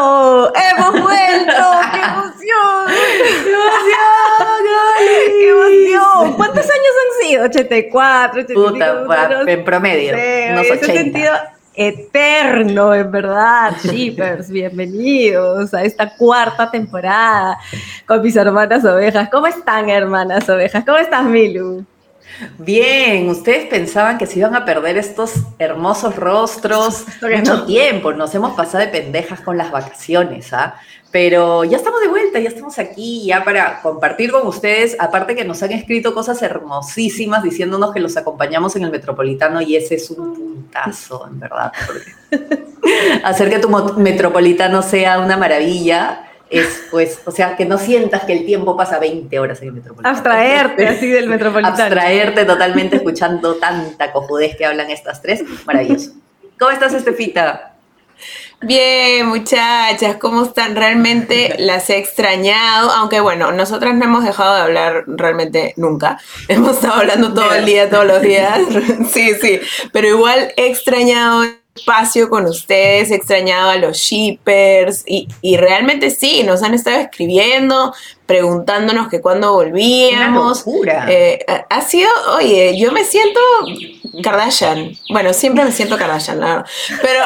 hemos vuelto, hemos vuelto, qué emoción, qué emoción, qué emoción. ¿Cuántos años han sido? 84, 85. Puta, en promedio, unos 80. sentido eterno, en verdad, Shippers, bienvenidos a esta cuarta temporada con mis hermanas ovejas. ¿Cómo están, hermanas ovejas? ¿Cómo estás, Milu? Bien, ustedes pensaban que se iban a perder estos hermosos rostros mucho tiempo, nos hemos pasado de pendejas con las vacaciones, ¿ah? Pero ya estamos de vuelta, ya estamos aquí, ya para compartir con ustedes, aparte que nos han escrito cosas hermosísimas diciéndonos que los acompañamos en el Metropolitano y ese es un puntazo, en verdad. hacer que tu Metropolitano sea una maravilla es pues, o sea, que no sientas que el tiempo pasa 20 horas en el Metropolitano. Abstraerte así del Metropolitano. Abstraerte totalmente escuchando tanta cojudez que hablan estas tres. Maravilloso. ¿Cómo estás, Estefita? Bien, muchachas, ¿cómo están? Realmente las he extrañado, aunque bueno, nosotras no hemos dejado de hablar realmente nunca. Hemos estado hablando todo el día, todos los días. Sí, sí, pero igual he extrañado espacio con ustedes, he extrañado a los shippers y, realmente sí, nos han estado escribiendo, preguntándonos que cuándo volvíamos. Eh, ha sido, oye, yo me siento Kardashian. Bueno, siempre me siento Kardashian, la Pero,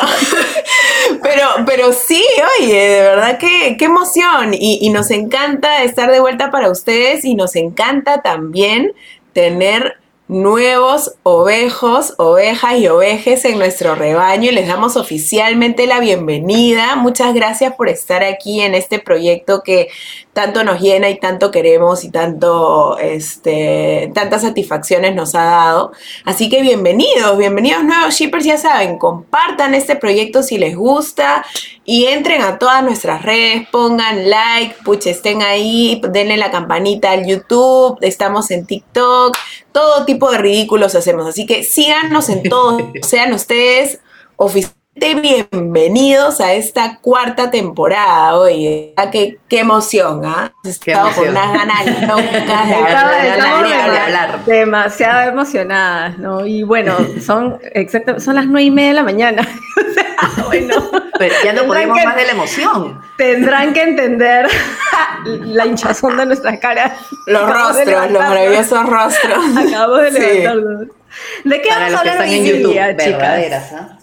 pero, pero sí, oye, de verdad que qué emoción. Y, y nos encanta estar de vuelta para ustedes y nos encanta también tener nuevos ovejos, ovejas y ovejes en nuestro rebaño y les damos oficialmente la bienvenida. Muchas gracias por estar aquí en este proyecto que tanto nos llena y tanto queremos y tanto, este, tantas satisfacciones nos ha dado. Así que bienvenidos, bienvenidos nuevos shippers, ya saben, compartan este proyecto si les gusta y entren a todas nuestras redes, pongan like, puche, estén ahí, denle la campanita al YouTube, estamos en TikTok, todo tipo de ridículos hacemos, así que síganos en todo, sean ustedes oficiales bienvenidos a esta cuarta temporada. Oye, qué, qué emoción, ¿ah? Estado con unas ganas locas de hablar, Demasiado emocionadas, ¿no? Y bueno, son exacto, son las nueve y media de la mañana. bueno, pero ya no podemos más de la emoción. Tendrán que entender la hinchazón de nuestras caras. Los rostros, los maravillosos rostros. Acabamos de levantarnos. ¿De qué vamos a hablar hoy día, chicas? ¿ah?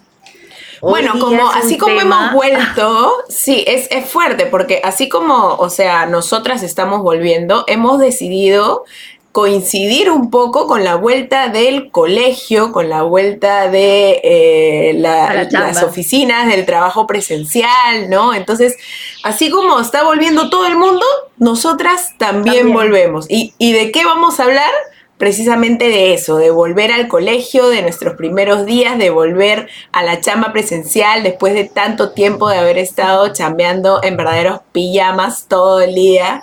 Bueno, como así como hemos vuelto, sí, es, es fuerte, porque así como, o sea, nosotras estamos volviendo, hemos decidido coincidir un poco con la vuelta del colegio, con la vuelta de eh, las oficinas, del trabajo presencial, ¿no? Entonces, así como está volviendo todo el mundo, nosotras también, volvemos. ¿Y, ¿Y de qué vamos a hablar? Precisamente de eso, de volver al colegio, de nuestros primeros días, de volver a la chamba presencial después de tanto tiempo de haber estado chambeando en verdaderos pijamas todo el día.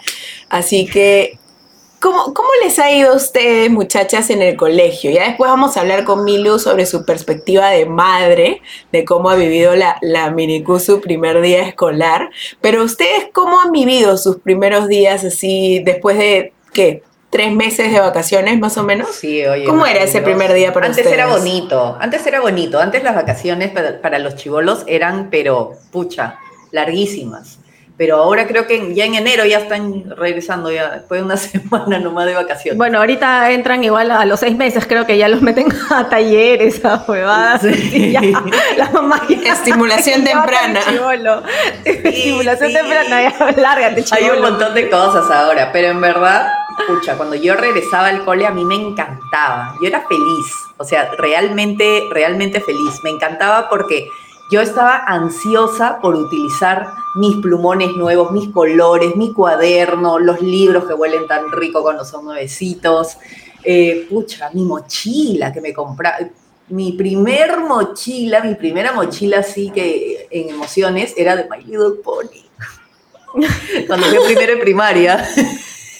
Así que, ¿cómo, cómo les ha ido a ustedes, muchachas, en el colegio? Ya después vamos a hablar con Milu sobre su perspectiva de madre, de cómo ha vivido la, la Minicu su primer día escolar. Pero ustedes, ¿cómo han vivido sus primeros días así después de, ¿qué? Tres meses de vacaciones más o menos. Sí, oye. ¿Cómo era ese primer día para Antes era bonito, antes era bonito, antes las vacaciones para, los chivolos eran, pero, pucha, larguísimas. Pero ahora creo que ya en enero ya están regresando, ya después de una semana nomás de vacaciones. Bueno, ahorita entran igual a los seis meses, creo que ya los meten a talleres, a huevadas. la mamá Estimulación temprana. Estimulación temprana, ya, lárgate, Hay un montón de cosas ahora, pero en verdad Escucha, cuando yo regresaba al cole a mí me encantaba. Yo era feliz, o sea, realmente, realmente feliz. Me encantaba porque yo estaba ansiosa por utilizar mis plumones nuevos, mis colores, mi cuaderno, los libros que huelen tan rico cuando son nuevecitos. Eh, pucha, mi mochila que me compraba. Mi primer mochila, mi primera mochila así que en emociones era de My Little Pony. Cuando fui primero en primaria.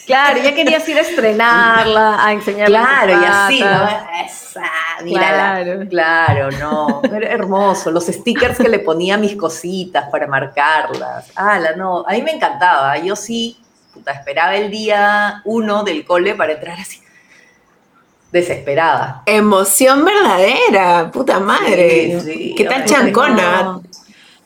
Claro, ya querías ir a estrenarla, a enseñarla. Claro, y así, ¿no? Esa, mírala. Claro. claro, no. Era hermoso. Los stickers que le ponía mis cositas para marcarlas. Ala, no. A mí me encantaba. Yo sí, puta, esperaba el día uno del cole para entrar así. Desesperada. Emoción verdadera, puta madre. Sí, ¿Qué tal chancona?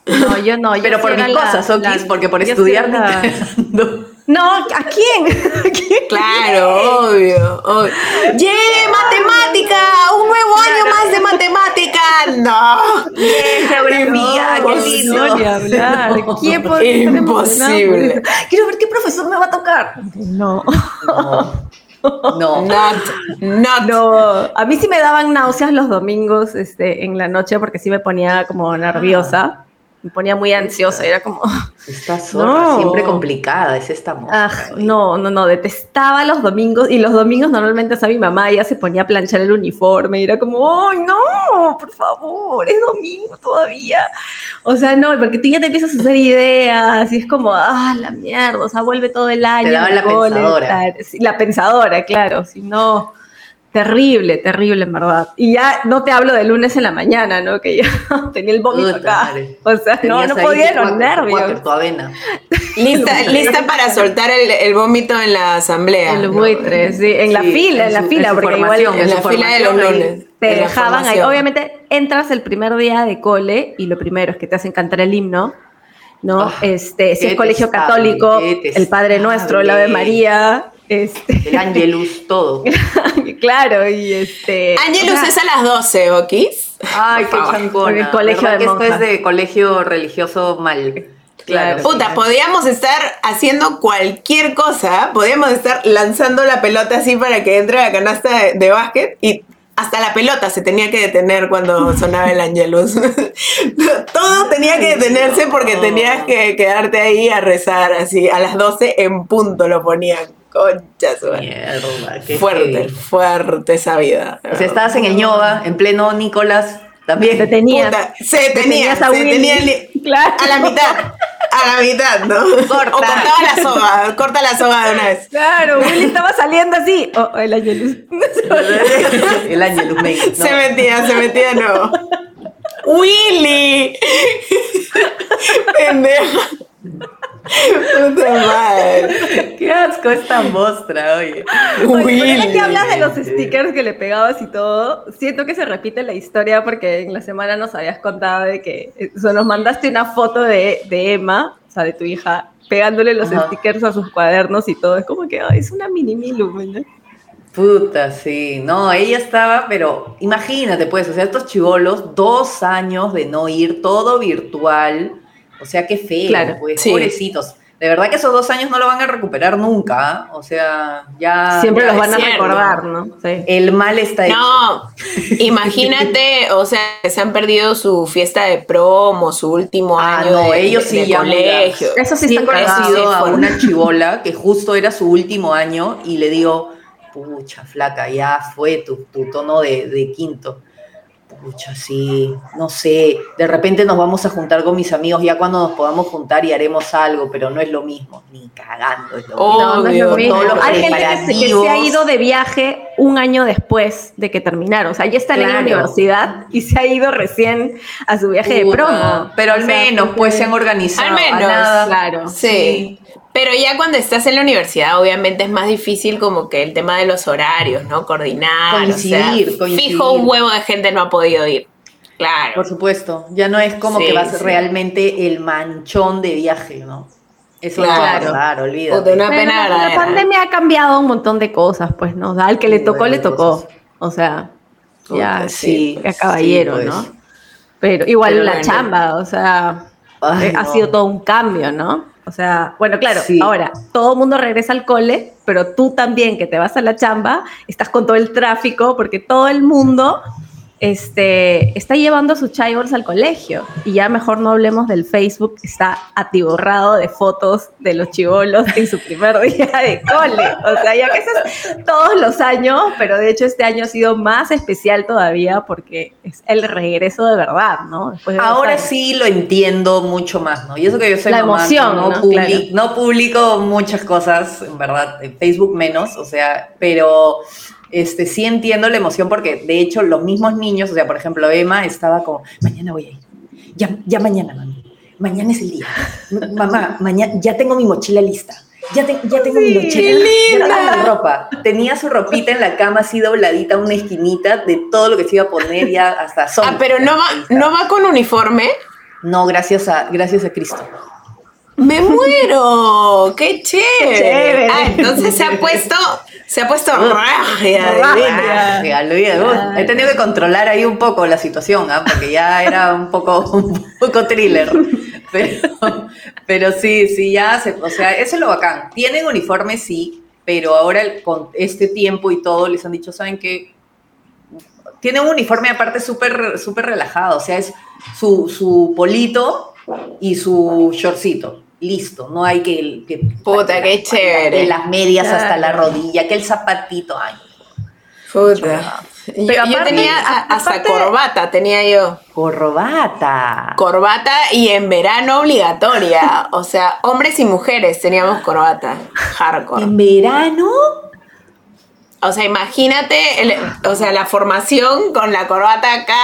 No, yo no. Yo Pero por mis la- cosas, Okis, porque por estudiar. No, ¿a quién? ¿A quién? Claro, obvio, obvio. ¡Yeah, matemática! ¡Un nuevo año más de matemática! ¡No! Geografía, No, qué No, lindo. ni hablar. ¿Quién Imposible. Quiero ver qué profesor me va a tocar. No. No. No. Not, not. No, a mí sí me daban náuseas los domingos este, en la noche porque sí me ponía como nerviosa, me ponía muy ansiosa, era como, Esta zorra, No. siempre complicada, es esta mosca. ah, no, no, no, detestaba los domingos y los domingos normalmente o sea, mi mamá ya se ponía a planchar el uniforme y era como, ¡ay, no! Por favor, es domingo todavía. O sea, no, porque tú ya te empiezas a hacer ideas y es como, ¡ah, la mierda! O sea, vuelve todo el año. el la pensadora. Sí, La pensadora, claro, si no... Terrible, terrible, en verdad. Y ya no te hablo de lunes en la mañana, ¿no? Que ya tenía el vómito acá. madre. O sea, no, Tenías no podía los nervios. Tu avena. Lista, lista para soltar el, el vómito en la asamblea. El ¿no? buitre, sí, en la fila, en en la su- fila, en porque igual En la fila de los lunes. te dejaban ahí. Obviamente entras el primer día de cole y lo primero es que te hacen cantar el himno, ¿no? Ah, este, si es colegio católico, el Padre Nuestro, el Ave María, este, El Angelus, todo. claro, y este... Angelus o sea, es a las 12, ¿Okis? Ay, qué. En el colegio ¿Verdad de que esto es de colegio religioso mal. Claro. Puta, podíamos estar haciendo cualquier cosa, podíamos estar lanzando la pelota así para que entre a la canasta de, de básquet y hasta la pelota se tenía que detener cuando sonaba el Angelus. Todo tenía que detenerse porque tenías que quedarte ahí a rezar así. A las 12 en punto lo ponían. Concha su madre. Mierda, qué Fuerte, heavy. fuerte esa vida. O sea, estabas en el ñoba, en pleno Nicolás, también. Te tenías. Puta, se detenía, tenías a se Willy. detenía el- Claro. a la mitad. A la mitad, ¿no? Corta. O cortaba la soga, corta la soga de una vez. Claro, Willy estaba saliendo así. Oh, el Angelus. el Angelus May. no. Se metía, se metía de nuevo. ¡Willy! Pendeja. Puta madre. Asco esta mostra, oye. Oye, que hablas de los stickers que le pegabas y todo, siento que se repite la historia porque en la semana nos habías contado de que eh, o sea, nos mandaste una foto de, de Emma, o sea, de tu hija, pegándole los Ajá. stickers a sus cuadernos y todo. Es como que ay, es una mini Milu, ¿no? Puta, sí. No, ella estaba, pero imagínate, pues, o sea, estos chivolos, dos años de no ir, todo virtual. O sea, qué feo, Claro, pues, sí. pobrecitos. De verdad que esos dos años no lo van a recuperar nunca. ¿ah? O sea, ya. Siempre ya los van a cierto. recordar, ¿no? Sí. El mal está hecho. No, imagínate, o sea, que se han perdido su fiesta de promo, su último Ah, año no, de, ellos sí de ya colegio. mira, Eso sí Siempre está sido a una chivola que justo era su último año y le digo, pucha, flaca, ya fue tu, tu tono de, de quinto. Pucha, sí, no sé, de repente nos vamos a juntar con mis amigos ya cuando nos podamos juntar y haremos algo, pero no es lo mismo, ni cagando es lo Oh, mismo. No, no es lo mismo. todos los Hay gente que se, que se ha ido de viaje un año después de que terminaron. O sea, ya están en la universidad y se ha ido recién a su viaje de promo. Pero al O sea, menos, pues se han organizado. Al menos, nada. claro. Sí. Pero ya cuando estás en la universidad, obviamente es más difícil como que el tema de los horarios, ¿no? Coordinar. Coincidir, o sea, coincidir. Fijo, un huevo de gente no ha podido ir. Claro. Por supuesto, ya no es como Sí, que vas sí. realmente el manchón de viaje, ¿no? Eso Claro. no va a pasar, Puta, olvídate. una pena la, la pandemia ha cambiado un montón de cosas, pues, ¿no? O sea, al que le tocó, le tocó. cosas. O sea, ya, Puta, sí, sí, ya caballero, sí, pues. ¿no? Pero igual Pero la bueno. chamba, o sea, Ay, eh, ha no. sido todo un cambio, ¿no? O sea, bueno, claro, Sí. ahora todo el mundo regresa al cole, pero tú también que te vas a la chamba, estás con todo el tráfico, porque todo el mundo este, está llevando a sus chivos al colegio. Y ya mejor no hablemos del Facebook, que está atiborrado de fotos de los chivolos en su primer día de cole. O sea, ya que eso es todos los años, pero de hecho este año ha sido más especial todavía porque es el regreso de verdad, ¿no? De Ahora sí lo entiendo mucho más, ¿no? Y eso que yo soy La mamá, emoción, no, ¿no? Claro. no publico muchas cosas, en verdad, en Facebook menos, o sea, pero este, sí entiendo la emoción porque de hecho los mismos niños, o sea, por ejemplo, Emma estaba como, mañana voy a ir, ya, ya mañana, mami, mañana es el día, mamá, mañana, ya tengo mi mochila lista. Ya, te- ya tengo mi mochila, qué ya tengo linda. la ropa. Tenía su ropita en la cama así dobladita, una esquinita de todo lo que se iba a poner ya hasta Ah, Sonic. pero no va, no va con uniforme. No, gracias a, gracias a Cristo. ¡Me muero! ¡Qué chévere! Ah, entonces se ha puesto, se ha puesto raja. He tenido que controlar ahí un poco la situación, ¿ah? porque ya era un poco, un poco thriller. Pero, pero sí, sí, ya, se, o sea, eso es lo bacán. Tienen uniforme, sí, pero ahora con este tiempo y todo les han dicho, ¿saben qué? Tienen un uniforme aparte súper súper relajado, o sea, es su, su polito y su shortcito listo, no hay que... que Puta, qué chévere. De las medias hasta la rodilla, que el zapatito, ay. Puta. Pero yo, tenía hasta corbata, tenía yo. Corbata. Corbata y en verano obligatoria. O sea, hombres y mujeres teníamos corbata. Hardcore. ¿En verano? O sea, imagínate, o sea, la formación con la corbata acá,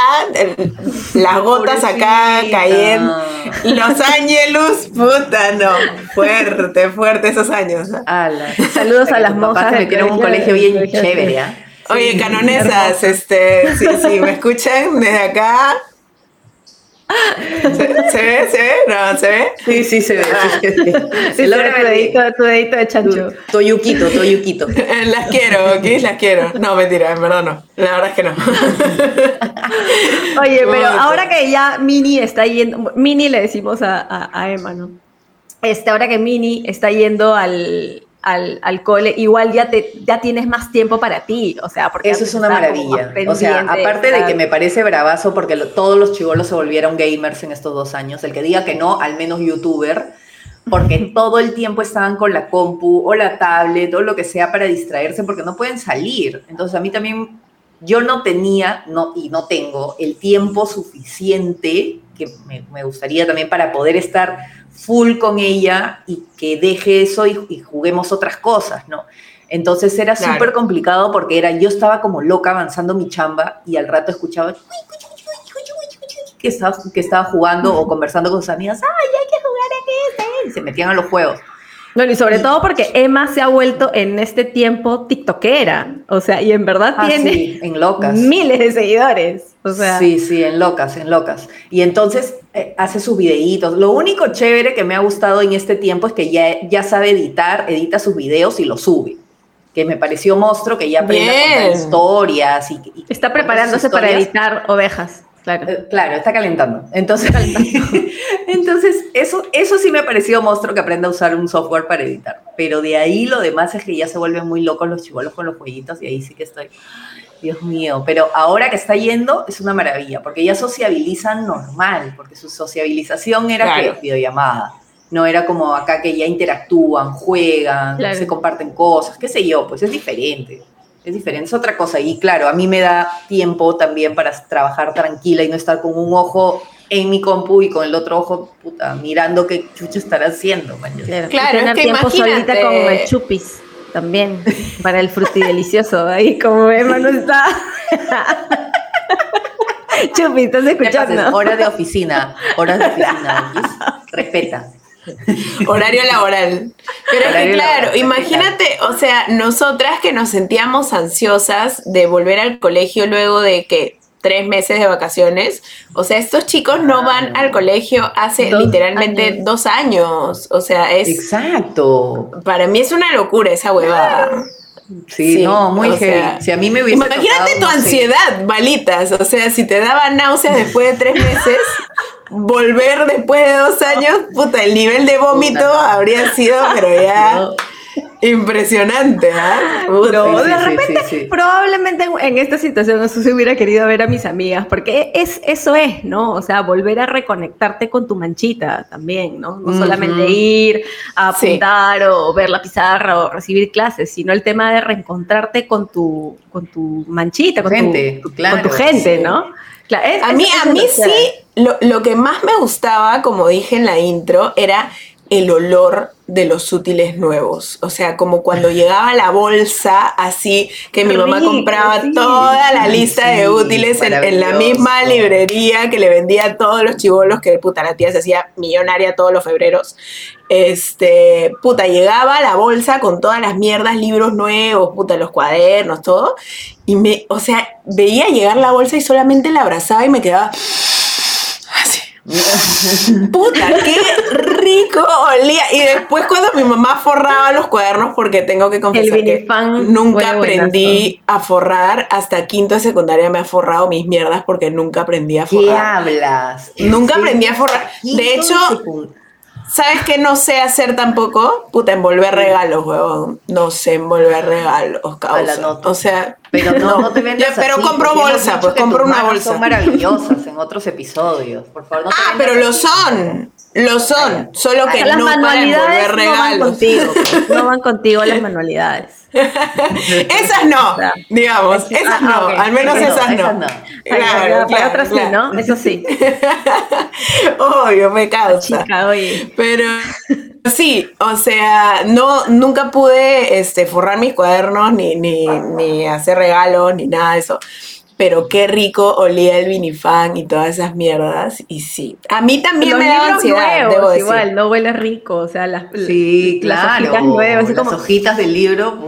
las gotas acá cayendo, Los Ángelus, puta, no, fuerte, fuerte esos años. Saludos a las monjas. Me metieron un colegio bien chévere, ¿ah? Oye, canonesas, este, si, si me escuchan desde acá, ¿Se, ve? ¿Se ve? ¿No? ¿Se ve? Sí, sí, se ve. Sí, sí, sí. logra tu, dedito, tu dedito de chancho. Toyuquito, toyuquito. las quiero, ¿ok? Las quiero. No, mentira, en verdad no. La verdad es que no. Oye, pero ahora que ya Mini está yendo, Mini le decimos a, a, a Emma, ¿no? Este, ahora que Mini está yendo al, al, cole, igual ya, te, ya tienes más tiempo para ti, o sea, porque... Eso es una maravilla. O sea, aparte de que me parece bravazo porque todos los chivolos se volvieron gamers en estos dos años, el que diga que no, al menos youtuber, porque todo el tiempo estaban con la compu o la tablet o lo que sea para distraerse porque no pueden salir. Entonces a mí también, yo no tenía no, y no tengo el tiempo suficiente que me, me gustaría también para poder estar full con ella y que deje eso y, juguemos otras cosas, ¿no? Entonces era súper complicado porque era, yo estaba como loca avanzando mi chamba y al rato escuchaba que estaba, que estaba jugando o conversando con sus amigas, ¡ay, hay que jugar a este! Y se metían a los juegos. No, y sobre todo porque Emma se ha vuelto en este tiempo tiktokera, o sea, y en verdad ah, tiene en locas. miles de seguidores. O sea. Sí, sí, en locas, en locas. Y entonces eh, hace sus videitos. Lo único chévere que me ha gustado en este tiempo es que ya, ya sabe editar, edita sus videos y los sube. Que me pareció monstruo que ya aprende a contar historias. Y, Está preparándose para editar ovejas. Claro. Eh, claro, está calentando. Entonces, entonces eso, eso sí me ha parecido monstruo que aprenda a usar un software para editar. Pero de ahí lo demás es que ya se vuelven muy locos los chivolos con los jueguitos y ahí sí que estoy. Dios mío, pero ahora que está yendo es una maravilla, porque ya sociabilizan normal, porque su sociabilización era que videollamada, no era como acá que ya interactúan, juegan, se comparten cosas, qué sé yo, pues es diferente es diferente, es otra cosa. Y claro, a mí me da tiempo también para trabajar tranquila y no estar con un ojo en mi compu y con el otro ojo, puta, mirando qué chucho estará haciendo. Claro, claro tener tiempo solita con el chupis también, para el frutidelicioso. Ahí como Emma no está. chupis, ¿estás escuchando? Hora de oficina, hora de oficina. Respeta. Horario laboral. Pero es que claro, imagínate, o sea, nosotras que nos sentíamos ansiosas de volver al colegio luego de que tres meses de vacaciones. O sea, estos chicos no van al colegio hace literalmente dos años. O sea, es... Exacto. Para mí es una locura esa huevada. Sí, no, muy heavy. si a mí me hubiese Imagínate tu ansiedad, balitas. O sea, si te daba náuseas después de tres meses, volver después de dos años, puta, el nivel de vómito habría sido, pero ya. Impresionante, ¿ah? No, de repente, probablemente en, esta situación no se hubiera querido ver a mis amigas, porque es, eso es, ¿no? O sea, volver a reconectarte con tu manchita también, ¿no? No solamente ir a apuntar o ver la pizarra o recibir clases, sino el tema de reencontrarte con tu, con tu manchita, con gente, tu, con tu gente, ¿no? a mí, a mí sí, lo, lo que más me gustaba, como dije en la intro, era el olor de los útiles nuevos. O sea, como cuando llegaba la bolsa, así que mi mamá compraba toda la lista de útiles en, la misma librería que le vendía a todos los chivolos, que puta, la tía se hacía millonaria todos los febreros. Este, puta, llegaba la bolsa con todas las mierdas, libros nuevos, puta, los cuadernos, todo. Y me, o sea, veía llegar la bolsa y solamente la abrazaba y me quedaba Puta, qué rico olía. Y después cuando mi mamá forraba los cuadernos, porque tengo que confesar que nunca aprendí a forrar, hasta quinto de secundaria me ha forrado mis mierdas porque nunca aprendí a forrar. ¿Qué hablas? Nunca aprendí a forrar. De hecho, ¿Sabes qué no sé hacer tampoco? Puta, envolver regalos, huevón. No sé envolver regalos, causa. O sea, pero no, no te vendas Pero compro bolsa, pues compro una bolsa. Son maravillosas en otros episodios. Por favor, no te Ah, pero lo son. Lo son, solo que no para envolver regalos. No van contigo, no van contigo las manualidades. esas no, digamos, esas ah, no, al menos esas, no. Claro, claro, otras sí, ¿no? Eso sí. Obvio, me causa. Chica, oye. Pero sí, o sea, no, nunca pude este, forrar mis cuadernos, ni, ni, ni hacer regalos, ni nada de eso pero qué rico olía el vinifan y todas esas mierdas. Y sí, a mí también me da ansiedad. Nuevos, igual, no huele rico, o sea, las, sí, claro, hojitas nuevas. Las hojitas del libro.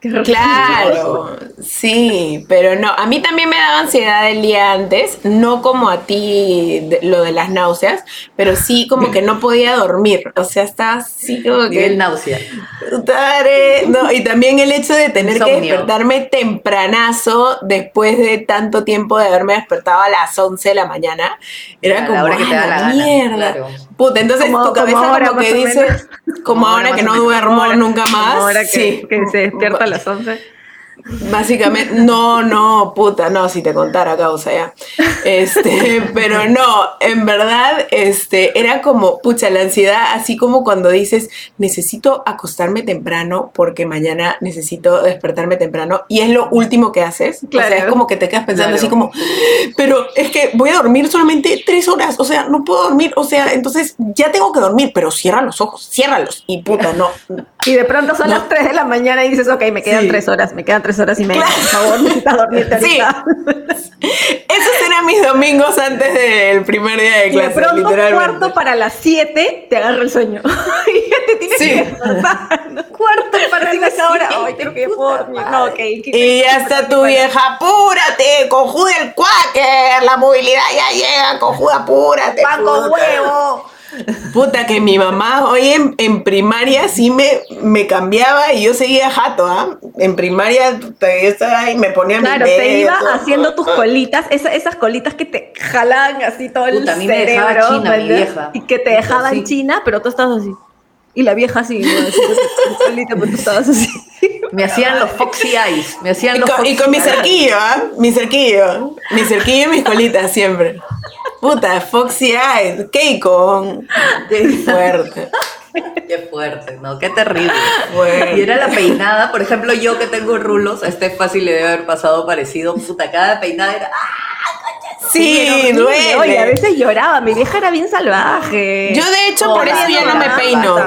Claro, sí, pero no, a mí también me daba ansiedad el día antes, no como a ti lo de las náuseas, pero sí como que no podía dormir, o sea, estaba así como que... El náusea. No, y también el hecho de tener que despertarme tempranazo después de tanto tiempo de haberme despertado a las 11 de la mañana, era como, la que te da la mierda. Puta, entonces tu cabeza como que dice, como, ahora que no duermo nunca más. Ahora que, que se despierta las 11. Básicamente, no, no, puta, no, si te contara causa ya. Este, pero no, en verdad, este, era como, pucha, la ansiedad, así como cuando dices, necesito acostarme temprano porque mañana necesito despertarme temprano y es lo último que haces. O sea, es como que te quedas pensando así como, pero es que voy a dormir solamente tres horas, o sea, no puedo dormir, o sea, entonces ya tengo que dormir, pero cierra los ojos, ciérralos y puta, no. Y de pronto son las tres de la mañana y dices, ok, me quedan tres horas, me quedan tres horas y media, por favor, necesitas dormirte Sí. Esos eran mis domingos antes del primer día de clase, y de pronto, cuarto para las siete, te agarra el sueño. y ya te tienes sí. que Cuarto para las ahora. Ay, creo que dormir. No, okay, y ya está tu vieja, apúrate, conjude el cuáquer, la movilidad ya llega, conjude, apúrate. Paco huevo. Puta, que mi mamá hoy en, primaria sí me, me cambiaba y yo seguía jato, ¿ah? En primaria estaba me ponía Claro, te iba haciendo tus colitas, esas, colitas que te jalan así todo el cerebro. China, mi vieja. Y que te dejaban china, pero tú estabas así. Y la vieja así, pues, estabas así. Me hacían los foxy eyes, me hacían y los con, Y con mi cerquillo, ¿ah? Mi cerquillo. Mi cerquillo y mis colitas siempre. Puta, Foxy Eyes, Keiko. Qué fuerte. Qué fuerte, ¿no? Qué terrible. Y era la peinada, por ejemplo, yo que tengo rulos, a este fácil le debe haber pasado parecido. Puta, cada peinada era. ¡Ah, sí, duele. Oye, a veces lloraba, mi vieja era bien salvaje. Yo, de hecho, por eso ya no me peino.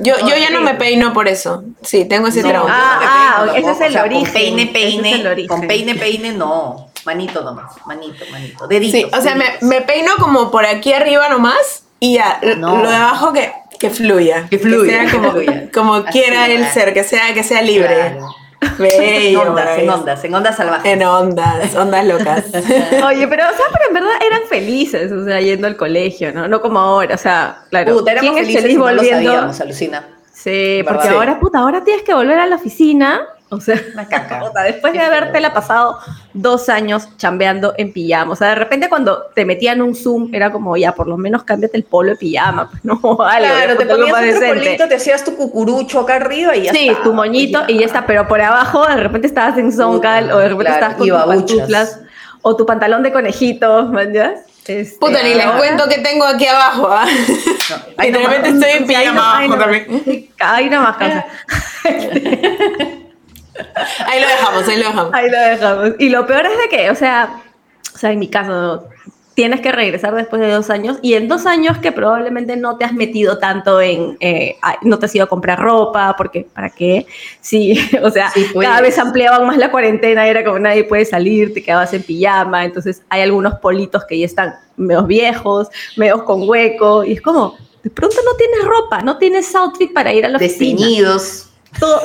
Yo, yo ya no me peino por eso. Sí, tengo ese trauma. Ah, ah ese es el origen. Con peine, peine. Con peine, peine, no. Manito nomás, manito, manito. Dedito. Sí, o sea, me, me, peino como por aquí arriba nomás y ya, lo de abajo que, que fluya. Que fluya. Que sea como, como quiera el ser, que sea, que sea libre. Bello, en ondas, en ondas, en ondas salvajes. En ondas, ondas locas. Oye, pero, o sea, pero en verdad eran felices, o sea, yendo al colegio, ¿no? No como ahora, o sea, claro. Puta, ¿quién es feliz volviendo? No lo alucina. Sí, porque ahora, puta, ahora tienes que volver a la oficina o sea, una caca. después de haberte la pasado dos años chambeando en pijama. O sea, de repente cuando te metían un Zoom, era como, ya, por lo menos cámbiate el polo de pijama. Pues no, algo. Claro, te ponías un polito, te hacías tu cucurucho acá arriba y ya Sí, tu moñito y ya está. Pero por abajo, de repente estabas en Zoncal o de repente estabas con tus pantuflas o tu pantalón de conejito, ¿me este, Puta, ni les cuento que tengo aquí abajo, ¿ah? de repente estoy en pijama abajo también. Hay una más casa. Ahí lo dejamos, ahí lo dejamos. Ahí lo dejamos. Y lo peor es de que, o sea, o sea, en mi caso, tienes que regresar después de dos años y en dos años que probablemente no te has metido tanto en, eh, no te has ido a comprar ropa, porque ¿para qué? Sí, o sea, cada vez ampliaban más la cuarentena, era como nadie puede salir, te quedabas en pijama, entonces hay algunos politos que ya están medio viejos, medio con hueco, y es como, de pronto no tienes ropa, no tienes outfit para ir a la oficina.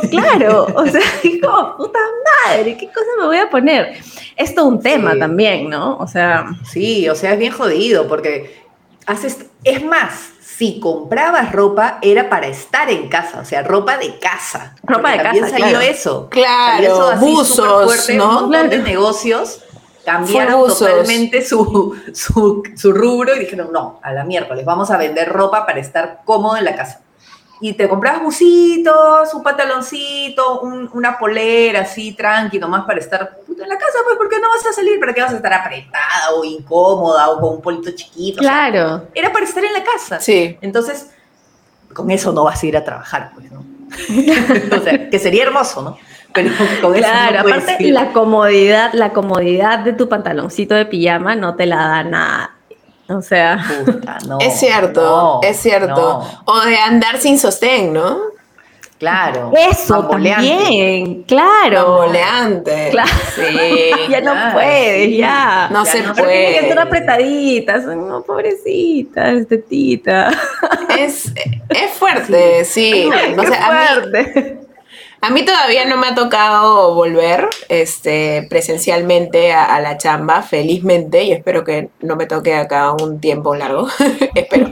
Claro, o sea, como puta madre, ¿qué cosa me voy a poner? Es todo un tema también, ¿no? O sea. Sí, o sea, es bien jodido porque haces. Es más, si comprabas ropa era para estar en casa, o sea, ropa de casa. Ropa de también casa. salió claro. eso. Claro, Salió eso así buzos, superfuerte, ¿no? Un montón de negocios cambiaron totalmente su, su, su rubro y dijeron, no, a la miércoles, vamos a vender ropa para estar cómodo en la casa. Y te comprabas busitos, un pantaloncito, un- una polera así, tranqui, nomás para estar puta, en la casa, pues, ¿por qué no vas a salir? ¿Para qué vas a estar apretada o incómoda o con un polito chiquito? O sea, Claro. era para estar en la casa. Sí. Entonces, con eso no vas a ir a trabajar, pues, ¿no? o sea, que sería hermoso, ¿no? Pero con eso Claro, no puedes aparte ir. la comodidad, la comodidad de tu pantaloncito de pijama no te la da nada. O sea, Puta, no, es cierto, no, es cierto. no. O de andar sin sostén, ¿no? Claro. eso bamboleante. también, claro. Bamboleante. Claro. Sí. ya no puedes, sí. ya. No Ya se no Pero tienen que puede. estar apretaditas, no, pobrecitas, tetita. Es, es fuerte, sí. O a mí, fuerte. A mí todavía no me ha tocado volver este, presencialmente a, la chamba, felizmente, y espero que no me toque acá un tiempo largo, espero.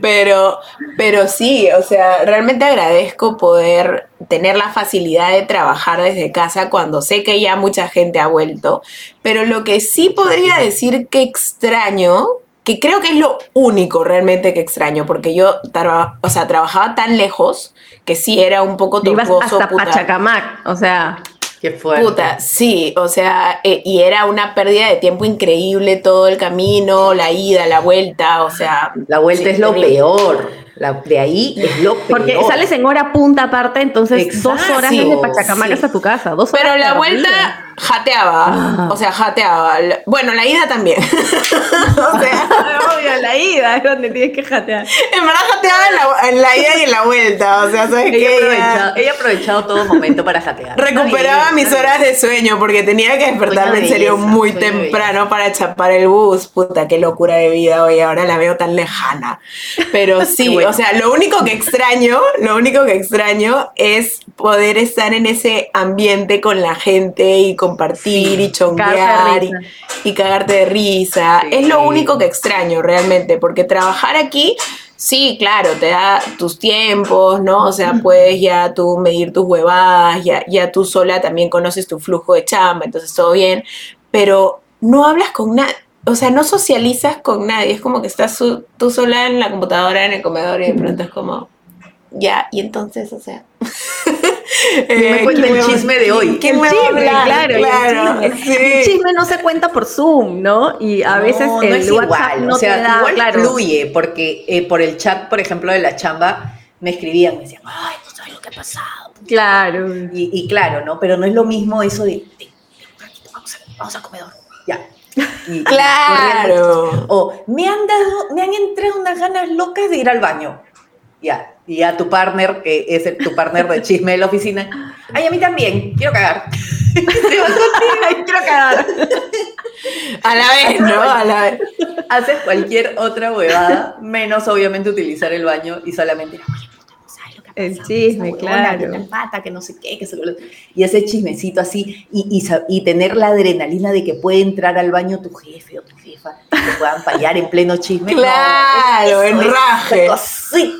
Pero, pero sí, o sea, realmente agradezco poder tener la facilidad de trabajar desde casa cuando sé que ya mucha gente ha vuelto, pero lo que sí podría decir que extraño, que creo que es lo único realmente que extraño, porque yo traba- o sea, trabajaba tan lejos que sí era un poco Ibas tortuoso. hasta puta. Pachacamac, o sea, Qué fuerte. Puta, sí, o sea, eh, y era una pérdida de tiempo increíble todo el camino, la ida, la vuelta, o sea. La vuelta sí, es lo terrible. peor. La, de ahí es lo peor. porque sales en hora punta aparte, entonces dos horas desde Pachacamac sí. hasta tu casa, dos horas. Pero la vuelta jateaba, Ah. o sea, jateaba. Bueno, la ida también. o sea, Obvio, la ida es donde tienes que jatear. en verdad jateaba en la, en la ida y en la vuelta, o sea, ¿sabes Ella qué? ha aprovechado, ella ha aprovechado todo momento para jatear. Recuperaba mis horas de sueño porque tenía que despertarme en serio belleza, muy temprano para chapar el bus. Puta, qué locura de vida hoy, ahora la veo tan lejana. Pero sí, bueno. O sea, lo único que extraño, lo único que extraño es poder estar en ese ambiente con la gente y compartir y chonguear y, y cagarte de risa. Sí. Es lo único que extraño realmente, porque trabajar aquí Sí, claro, te da tus tiempos, ¿no? O sea, puedes ya tú medir tus huevadas, ya, ya tú sola también conoces tu flujo de chamba, entonces todo bien, pero no hablas con nadie, o sea, no socializas con nadie, es como que estás su- tú sola en la computadora, en el comedor y de pronto es como, ya, y entonces, o sea... me cuenta el chisme de hoy? ¿Quién El chisme, hablar? claro, el claro, chisme. sí. El chisme no se cuenta por Zoom, ¿no? Y a veces no, el no es WhatsApp igual, no o sea, te da, igual claro. fluye, porque eh, por el chat, por ejemplo, de la chamba, me escribían, me decían, ay, no sabes lo que ha pasado. Claro. Y, y claro, ¿no? Pero no es lo mismo eso de, de, vamos, a, vamos a comedor, ya. Y- Claro. O me han dado, me han entrado unas ganas locas de ir al baño. Ya. Y a tu partner, que es el- tu partner de chisme de la oficina, ay, a mí también, quiero cagar. Quiero cagar. A la vez, ¿no? A la vez. haces cualquier otra huevada, menos obviamente utilizar el baño y solamente, oye, El chisme, esa claro. que pata, que no sé qué, que se... Y ese chismecito así, y, y, y tener la adrenalina de que puede entrar al baño tu jefe o tu jefa, que puedan fallar en pleno chisme. No, Claro, es- en es- raje. Cosita,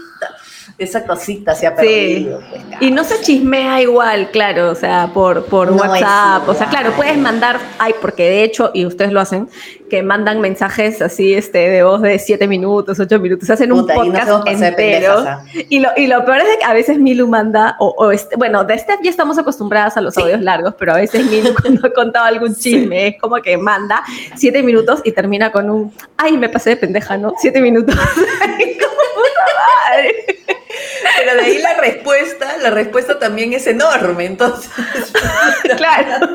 esa cosita se ha Sí. pues, Y no se chismea igual, claro, o sea, por, por No WhatsApp. O sea, claro, puedes mandar, ay, porque de hecho, y ustedes lo hacen, que mandan mensajes así este, de voz de 7 minutos, 8 minutos, hacen un Puta, y podcast de entero. pendejas. Y lo, y lo peor es que a veces Milu manda, o, o este, bueno, de Steph ya estamos acostumbradas a los audios largos, pero a veces Milu cuando ha contado algún chisme es como que manda 7 minutos y termina con un, ay, me pasé de pendeja, ¿no? 7 minutos. puta madre. Pero de ahí la respuesta, la respuesta también es enorme, entonces... Claro.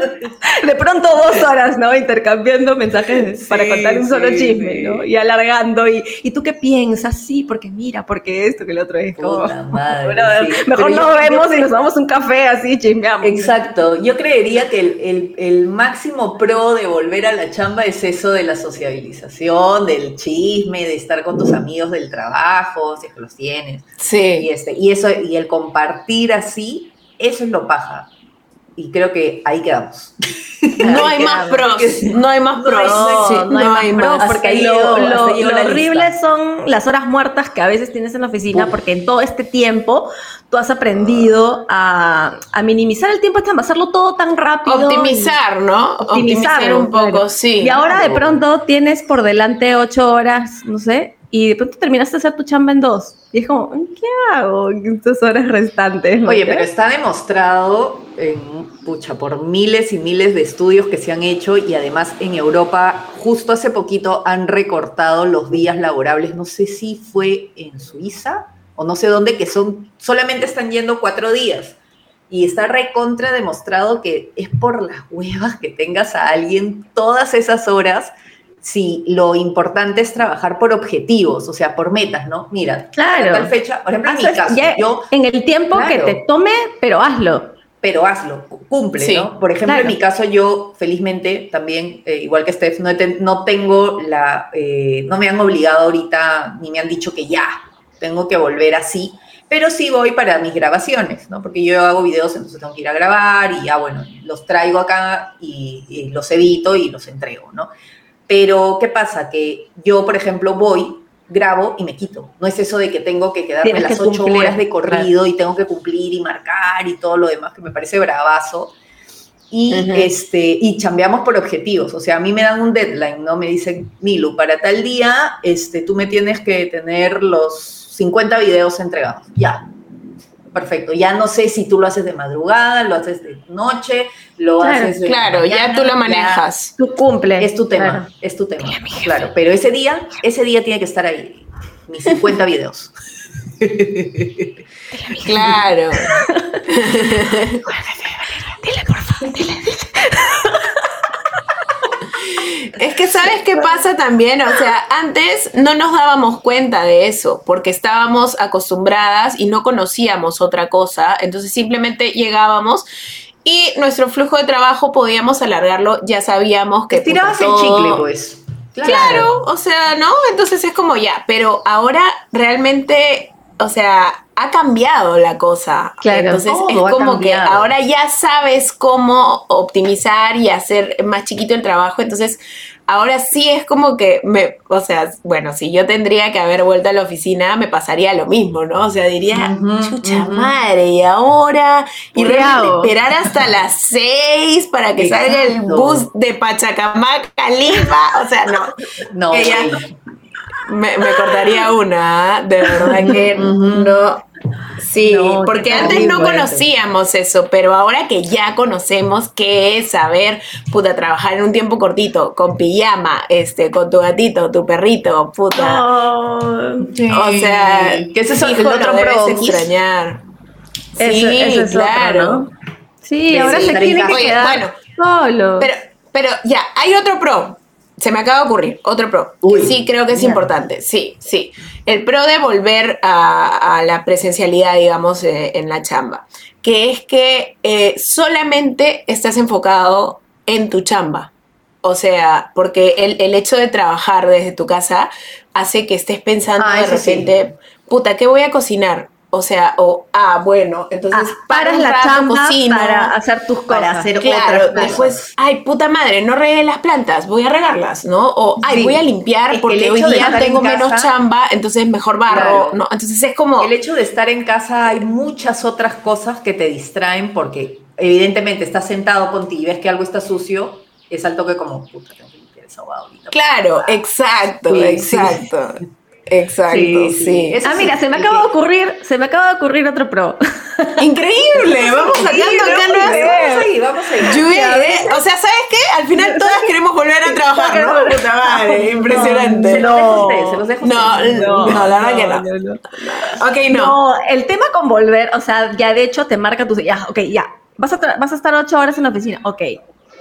De pronto dos horas, ¿no? Intercambiando mensajes para contar un solo chisme, sí. ¿no? Y alargando. Y, ¿y tú qué piensas? Sí, porque mira, porque esto, que el otro es como... Madre. Mejor nos vemos y nos damos un café así, chismeamos. Exacto, yo creería que el, el- el máximo pro de volver a la chamba es eso de la sociabilización, del chisme, de estar con tus amigos del trabajo, si es que los tienes. Y, Sí. Este, y, eso, y el compartir así, eso es lo paja. y creo que ahí quedamos. No hay más pros, no hay más pros. No, no hay más pros, porque ahí lo, lo- horrible lista. son las horas muertas que a veces tienes en la oficina, Uf. porque en todo este tiempo tú has aprendido a, a minimizar el tiempo, a hacerlo todo tan rápido. Optimizar, ¿no? Optimizar un poco, claro. sí. Y ahora de pronto tienes por delante ocho horas, no sé, y de pronto terminaste de hacer tu chamba en dos. Y es como, ¿qué hago en estas horas restantes? Oye, ¿no? pero está demostrado en, pucha, por miles y miles de estudios que se han hecho y además en Europa justo hace poquito han recortado los días laborables, no sé si fue en Suiza o no sé dónde, que son, solamente están yendo cuatro días. Y está recontra demostrado que es por las huevas que tengas a alguien todas esas horas si lo importante es trabajar por objetivos, o sea, por metas, ¿no? Mira, Claro. tal fecha, por ejemplo, en mi Haces caso, yo en el tiempo que te tome, pero hazlo. pero hazlo, cu- cumple, Sí, ¿no? Por ejemplo, claro. en mi caso, yo felizmente también, eh, igual que Steph, no, no tengo la, eh, no me han obligado ahorita, ni me han dicho que ya, tengo que volver así, pero sí voy para mis grabaciones, ¿no? Porque yo hago videos, entonces tengo que ir a grabar y ya, bueno, los traigo acá y, y los edito y los entrego, ¿no? Pero, ¿qué pasa? Que yo, por ejemplo, voy, grabo y me quito. No es eso de que tengo que quedarme Tienes las ocho horas de corrido y tengo que cumplir y marcar y todo lo demás, que me parece bravazo. Y, este, y chambeamos por objetivos. O sea, a mí me dan un deadline, ¿no? Me dicen, Milu, para tal día este, tú me tienes que tener los 50 videos entregados. Ya. Perfecto. Ya no sé si tú lo haces de madrugada, lo haces de noche, lo Claro, haces de Claro, ya tú lo ya- manejas. Tú cumple. es tu tema, Claro. es tu tema. Claro, pero ese día, ese día tiene que estar ahí. Mis 50 videos. Claro. Es que sabes qué pasa también, o sea, antes no nos dábamos cuenta de eso, porque estábamos acostumbradas y no conocíamos otra cosa, entonces simplemente llegábamos y nuestro flujo de trabajo podíamos alargarlo, ya sabíamos que... Estirabas el chicle, pues. Claro, o sea, ¿no? Entonces es como ya, pero ahora realmente, o sea, ha cambiado la cosa. Claro, Entonces es como que ahora ya sabes cómo optimizar y hacer más chiquito el trabajo. Entonces, ahora sí es como que me, o sea, bueno, si yo tendría que haber vuelto a la oficina, me pasaría lo mismo, ¿no? O sea, diría, chucha madre, y ahora, y esperar hasta las seis para que salga el bus de Pachacamac a Lima. O sea, no. No, Ella-. Me, me cortaría una, ¿ah? de verdad que no. Sí, No, porque antes no conocíamos eso, pero ahora que ya conocemos qué es saber, puta, trabajar en un tiempo cortito, con pijama, este, con tu gatito, tu perrito, puta. Oh, Sí. O sea, que ese es el otro lo debes pro. extrañar. eso- sí, eso es otro, claro. ¿no? Sí, ahora se tiene que. Oye, quedar bueno, solo. Pero, pero ya, hay otro pro. Se me acaba de ocurrir, otro pro. Uy, que sí, creo que es mierda. importante. Sí, sí. El pro de volver a, a la presencialidad, digamos, eh, en la chamba. Que es que eh, solamente estás enfocado en tu chamba. O sea, porque el, el hecho de trabajar desde tu casa hace que estés pensando Ah, de sí. repente, puta, ¿qué voy a cocinar? O sea, o, ah, bueno, entonces Ah, paras un la chamba cocino. para hacer tus cosas. Para hacer Claro, otras cosas. después, ay, puta madre, no regué las plantas, voy a regarlas, ¿no? O, ay, Sí. voy a limpiar Es que porque hoy día tengo menos chamba, entonces mejor barro, Claro. ¿no? Entonces es como, El hecho de estar en casa hay muchas otras cosas que te distraen porque evidentemente estás sentado con ti y ves que algo está sucio, es al toque como, puta, tengo que limpiar esa hueá ahorita. claro, exacto, Sí, exacto, exacto, sí. Sí, sí. Ah, mira, se me acaba de ocurrir, se me acaba de ocurrir otro pro. Increíble, vamos sacando acá vamos vamos ahí, vamos ahí. Lluvia de ideas. O sea, ¿sabes qué? Al final todas queremos volver a trabajar, ¿no? Puta madre, impresionante. Se los dejo a ustedes, se los dejo a No, no, la verdad que no. Ok, no. No, el tema con volver, o sea, ya de hecho te marca tu, ya, ok, ya, vas a, tra- vas a estar ocho horas en la oficina, ok,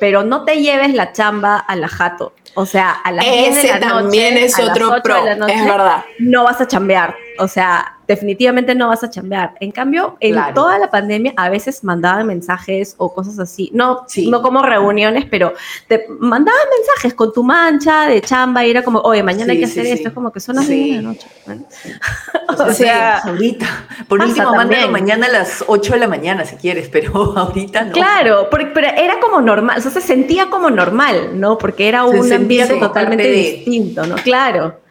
pero no te lleves la chamba a la jato, o sea, a las 10 de Ese la noche, también es otro 8 de pro, la noche, es verdad. no vas a chambear, o sea, definitivamente no vas a chambear. En cambio, en toda la pandemia a veces mandaban mensajes o cosas así, no, no como reuniones, pero te mandaban mensajes con tu mancha de chamba y era como, oye, mañana hay que hacer esto, es como que son las 10 de la noche. O, sea, ahorita, por último, mándalo mañana a las 8 de la mañana si quieres, pero ahorita no. Claro, pero era como normal, o sea, se sentía como normal, ¿no? Porque era un ambiente totalmente distinto, ¿no? Claro.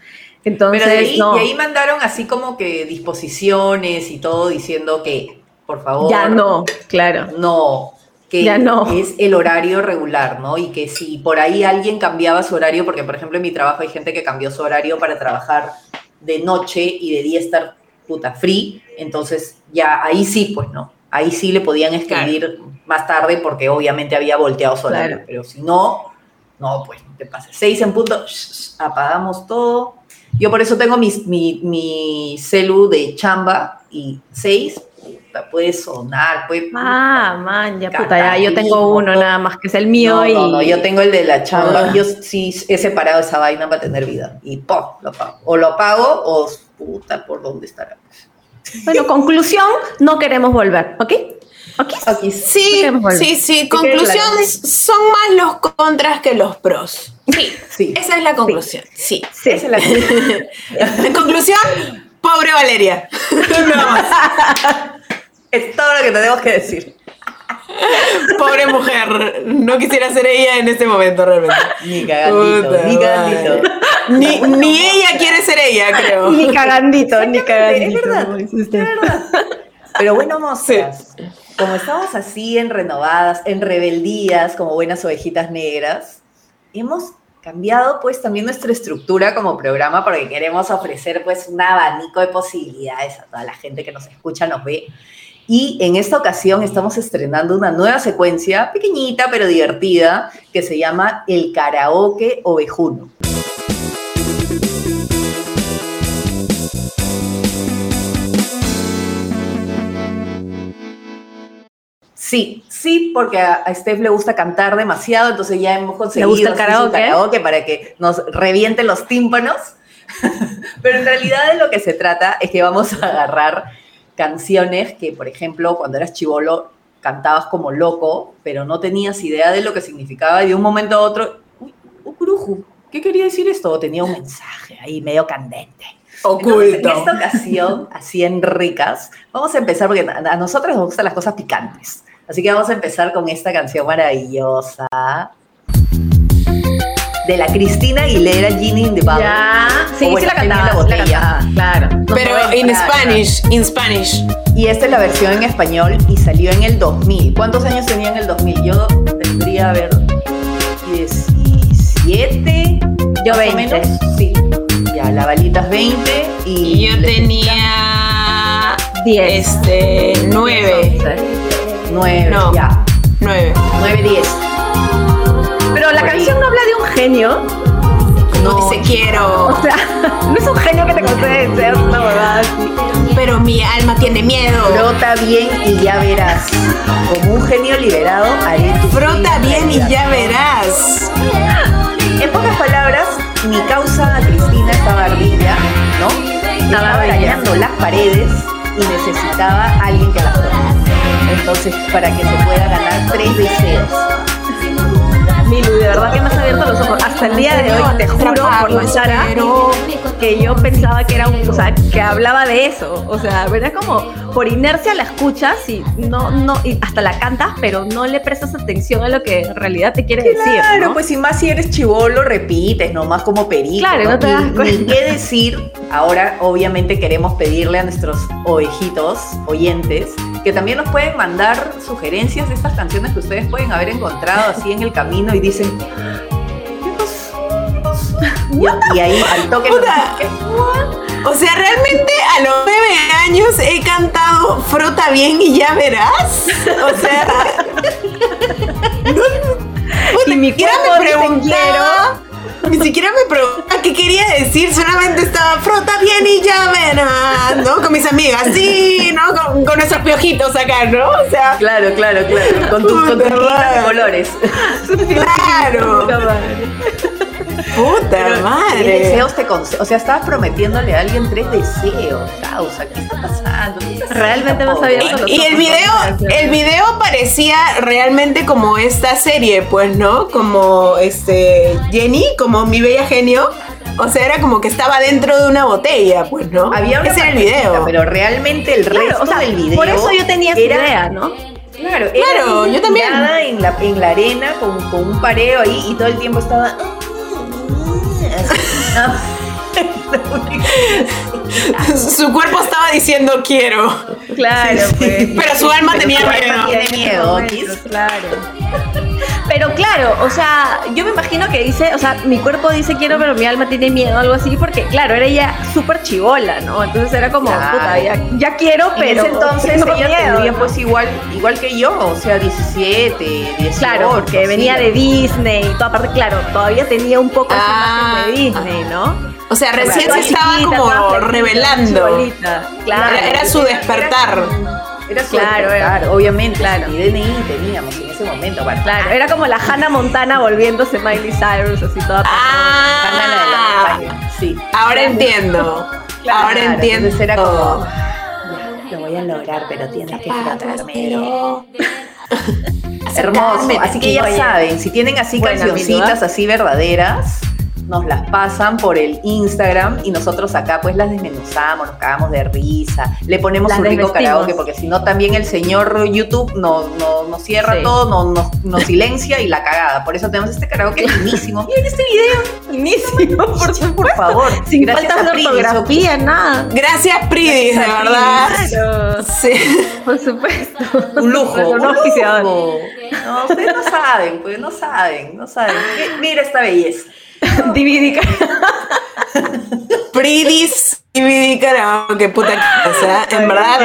Entonces, y ahí mandaron así como que disposiciones y todo diciendo que, por favor. Ya no, claro. No, que ya no. es el horario regular, ¿no? Y que si por ahí alguien cambiaba su horario, porque por ejemplo en mi trabajo hay gente que cambió su horario para trabajar de noche y de día estar puta free, entonces ya ahí sí, pues no. Ahí sí le podían escribir más tarde porque obviamente había volteado su horario, pero si no, no, pues no te pasa. Seis en punto, apagamos todo yo por eso tengo mi, mi, celu de chamba y seis, puede sonar, puede... Ah, man, ya puta, ya yo tengo uno nada más que es el mío no, y... No, no, yo tengo el de la chamba, ah. yo sí he separado esa vaina para tener vida y ¡pum! lo pago. O lo pago o puta, ¿por dónde estará? Bueno, conclusión, no queremos volver, ¿ok? ¿Okay? Sí, sí, sí. Conclusión, son más los contras que los pros. Sí, sí. Esa es la conclusión. Sí. sí. Esa es la conclusión. en conclusión, pobre Valeria. es todo lo que tenemos que decir. Pobre mujer, no quisiera ser ella en este momento realmente. Ni cagandito, ni cagandito. Ni, ni, ella quiere ser ella, creo. Ni cagandito, ni cagandito. Es verdad, es verdad. Pero bueno, mozas, como estamos así en renovadas, en rebeldías, como buenas ovejitas negras, hemos cambiado pues también nuestra estructura como programa porque queremos ofrecer pues un abanico de posibilidades a toda la gente que nos escucha, nos ve. Y en esta ocasión estamos estrenando una nueva secuencia, pequeñita pero divertida, que se llama El Karaoke Ovejuno. Sí, sí, porque a, Steph le gusta cantar demasiado, entonces ya hemos conseguido ¿Le gusta el karaoke? para que nos revienten los tímpanos. Pero en realidad de lo que se trata es que vamos a agarrar canciones que, por ejemplo, cuando eras chivolo cantabas como loco, pero no tenías idea de lo que significaba y de un momento a otro, uy, Ukuruju, ¿qué quería decir esto? Tenía un mensaje ahí medio candente. Oculto. en esta ocasión, así en ricas, vamos a empezar porque a nosotros nos gustan las cosas picantes. Así que vamos a empezar con esta canción maravillosa de la Cristina Aguilera, Ginny in the Bottle. Ya, sí, sí la cantaba, la, cantaba, claro. Pero en Spanish, in Spanish. Y esta es la versión en español y salió en el 2000. ¿Cuántos años tenía en el 2000? Yo tendría, a ver, 17. Yo 20. Sí. Ya, la balita es 20 y... yo tenía... 10. Este, 9. 9, no, ya. 9. 9, 10. Pero la canción no habla de un genio. No, dice quiero. O sea, no es un genio que te concede ser una verdad Pero mi alma tiene miedo. Frota bien y ya verás. Como un genio liberado, haré Frota bien y ya verás. En pocas palabras, mi causa Cristina estaba ardilla, ¿no? Estaba arañando las paredes y necesitaba a alguien que la frotara. Entonces, para que se pueda ganar tres deseos. Milu, de verdad que me has abierto los ojos. Hasta el día de hoy, te juro por la cara que yo pensaba que era un, o sea, que hablaba de eso. O sea, ¿verdad? Como por inercia la escuchas y no, no, y hasta la cantas, pero no le prestas atención a lo que en realidad te quiere decir. Claro, pues si más si eres chivolo, repites, nomás como perito. Claro, no, te das cuenta. qué decir. Ahora, obviamente, queremos pedirle a nuestros ovejitos, oyentes, que también nos pueden mandar sugerencias de estas canciones que ustedes pueden haber encontrado así en el camino y dicen, y, ahí al toque O sea, realmente a los nueve años he cantado Frota bien y ya verás. O sea, y mi cuerpo me preguntaba ni siquiera me preguntaba qué quería decir, solamente estaba frota bien y ya ¿no? Con mis amigas, sí, ¿no? Con, con esos piojitos acá, ¿no? O sea. Claro, claro, claro. Con tus, con colores. Claro. Puta madre. Tres deseos te O sea, estabas prometiéndole a alguien tres deseos. Causa, ¿qué está pasando? ¿Qué está Realmente no sabía solo- Y el video, el video parecía realmente como esta serie, pues, ¿no? Como este Jenny, como mi bella genio. O sea, era como que estaba dentro de una botella, pues, ¿no? Había una Ese era el video. pero realmente el Claro, resto o sea, del video. por eso yo tenía esa era- idea, ¿no? Claro, era Claro, yo también. En la, en la arena con, con un pareo ahí y todo el tiempo estaba. Su cuerpo estaba diciendo quiero. Claro, pues. Pero su alma tenía miedo. tiene miedo. Claro. Pero claro, o sea, yo me imagino que dice, o sea, mi cuerpo dice quiero, pero mi alma tiene miedo, algo así, porque claro, era ella súper chivola, ¿no? Entonces era como, Claro. puta, ya, ya quiero, En pero. ese entonces tengo ella miedo, tendría ¿no? pues igual, igual que yo, o sea, 17, 18. Claro, porque venía de Disney y toda parte, claro, todavía tenía un poco Ah. de Disney, ¿no? O sea, recién se estaba como revelando. Claro. Era- era su despertar. Era su Claro, era- obviamente. claro. Ni DNI teníamos en ese momento. Bueno, Claro, era como la Hannah Montana volviéndose Miley Cyrus, así toda. Ah. De la Sí. Ahora entiendo. Claro, Ahora entiendo. Entonces era como, ya, lo voy a lograr, pero tienes que frotarme. Hermoso. Así que ya Oye. saben, si tienen así Buena, cancioncitas así verdaderas, nos las pasan por el Instagram y nosotros acá pues las desmenuzamos, nos cagamos de risa, le ponemos Las un rico karaoke, porque si no también el señor YouTube nos no, nos cierra Sí. todo, nos no, nos silencia y la cagada. Por eso tenemos este karaoke lindísimo. Miren este video, Buenísimo, por por favor. Sin Gracias faltas a de ortografía, nada. Gracias, Pridis, de verdad. Claro, Sí. por supuesto. Un lujo. Un lujo. No, ustedes no saben, pues no saben, no saben. Mi- Mira esta belleza. Dividica. Pridis y karaoke, puta que, o sea, en verdad.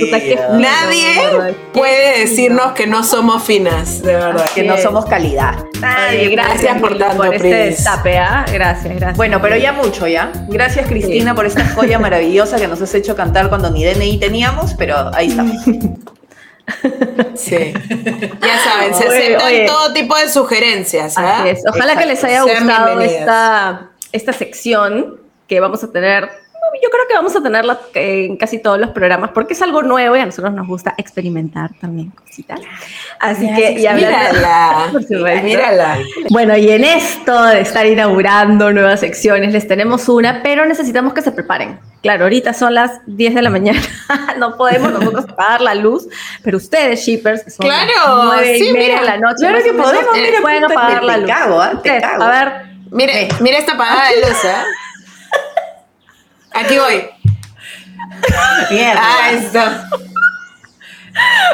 Puta, qué fino, Nadie verdad. puede decirnos que no somos finas, de verdad. Que no somos calidad. Nadie, gracias, Gracias por tanto, por este destape, ¿ah? Gracias, gracias. Bueno, pero ya mucho, ¿ya? Gracias, Cristina, Sí. por esta joya maravillosa que nos has hecho cantar cuando ni DNI teníamos, pero ahí estamos. Sí. Ya saben, se Oye, aceptan oye. todo tipo de sugerencias. ¿ah? Así es. Ojalá que les haya gustado esta, esta sección que vamos a tener. Yo creo que vamos a tenerla en casi todos los programas porque es algo nuevo y a nosotros nos gusta experimentar también cositas. Así que, y Mírala, supuesto. mírala. Bueno, y en esto de estar inaugurando nuevas secciones, les tenemos una, pero necesitamos que se preparen. Claro, ahorita son las 10 de la mañana, no podemos nosotros apagar la luz, pero ustedes, shippers, son Claro, las 9 y sí, media mira, de la noche, claro que menos, podemos, eh, mira, pueden apagar la te luz. cago. Te Ustedes, cago. A ver, Mire, mira esta apagada de luz, ¿eh? Aquí voy. Mierda. Ah, está.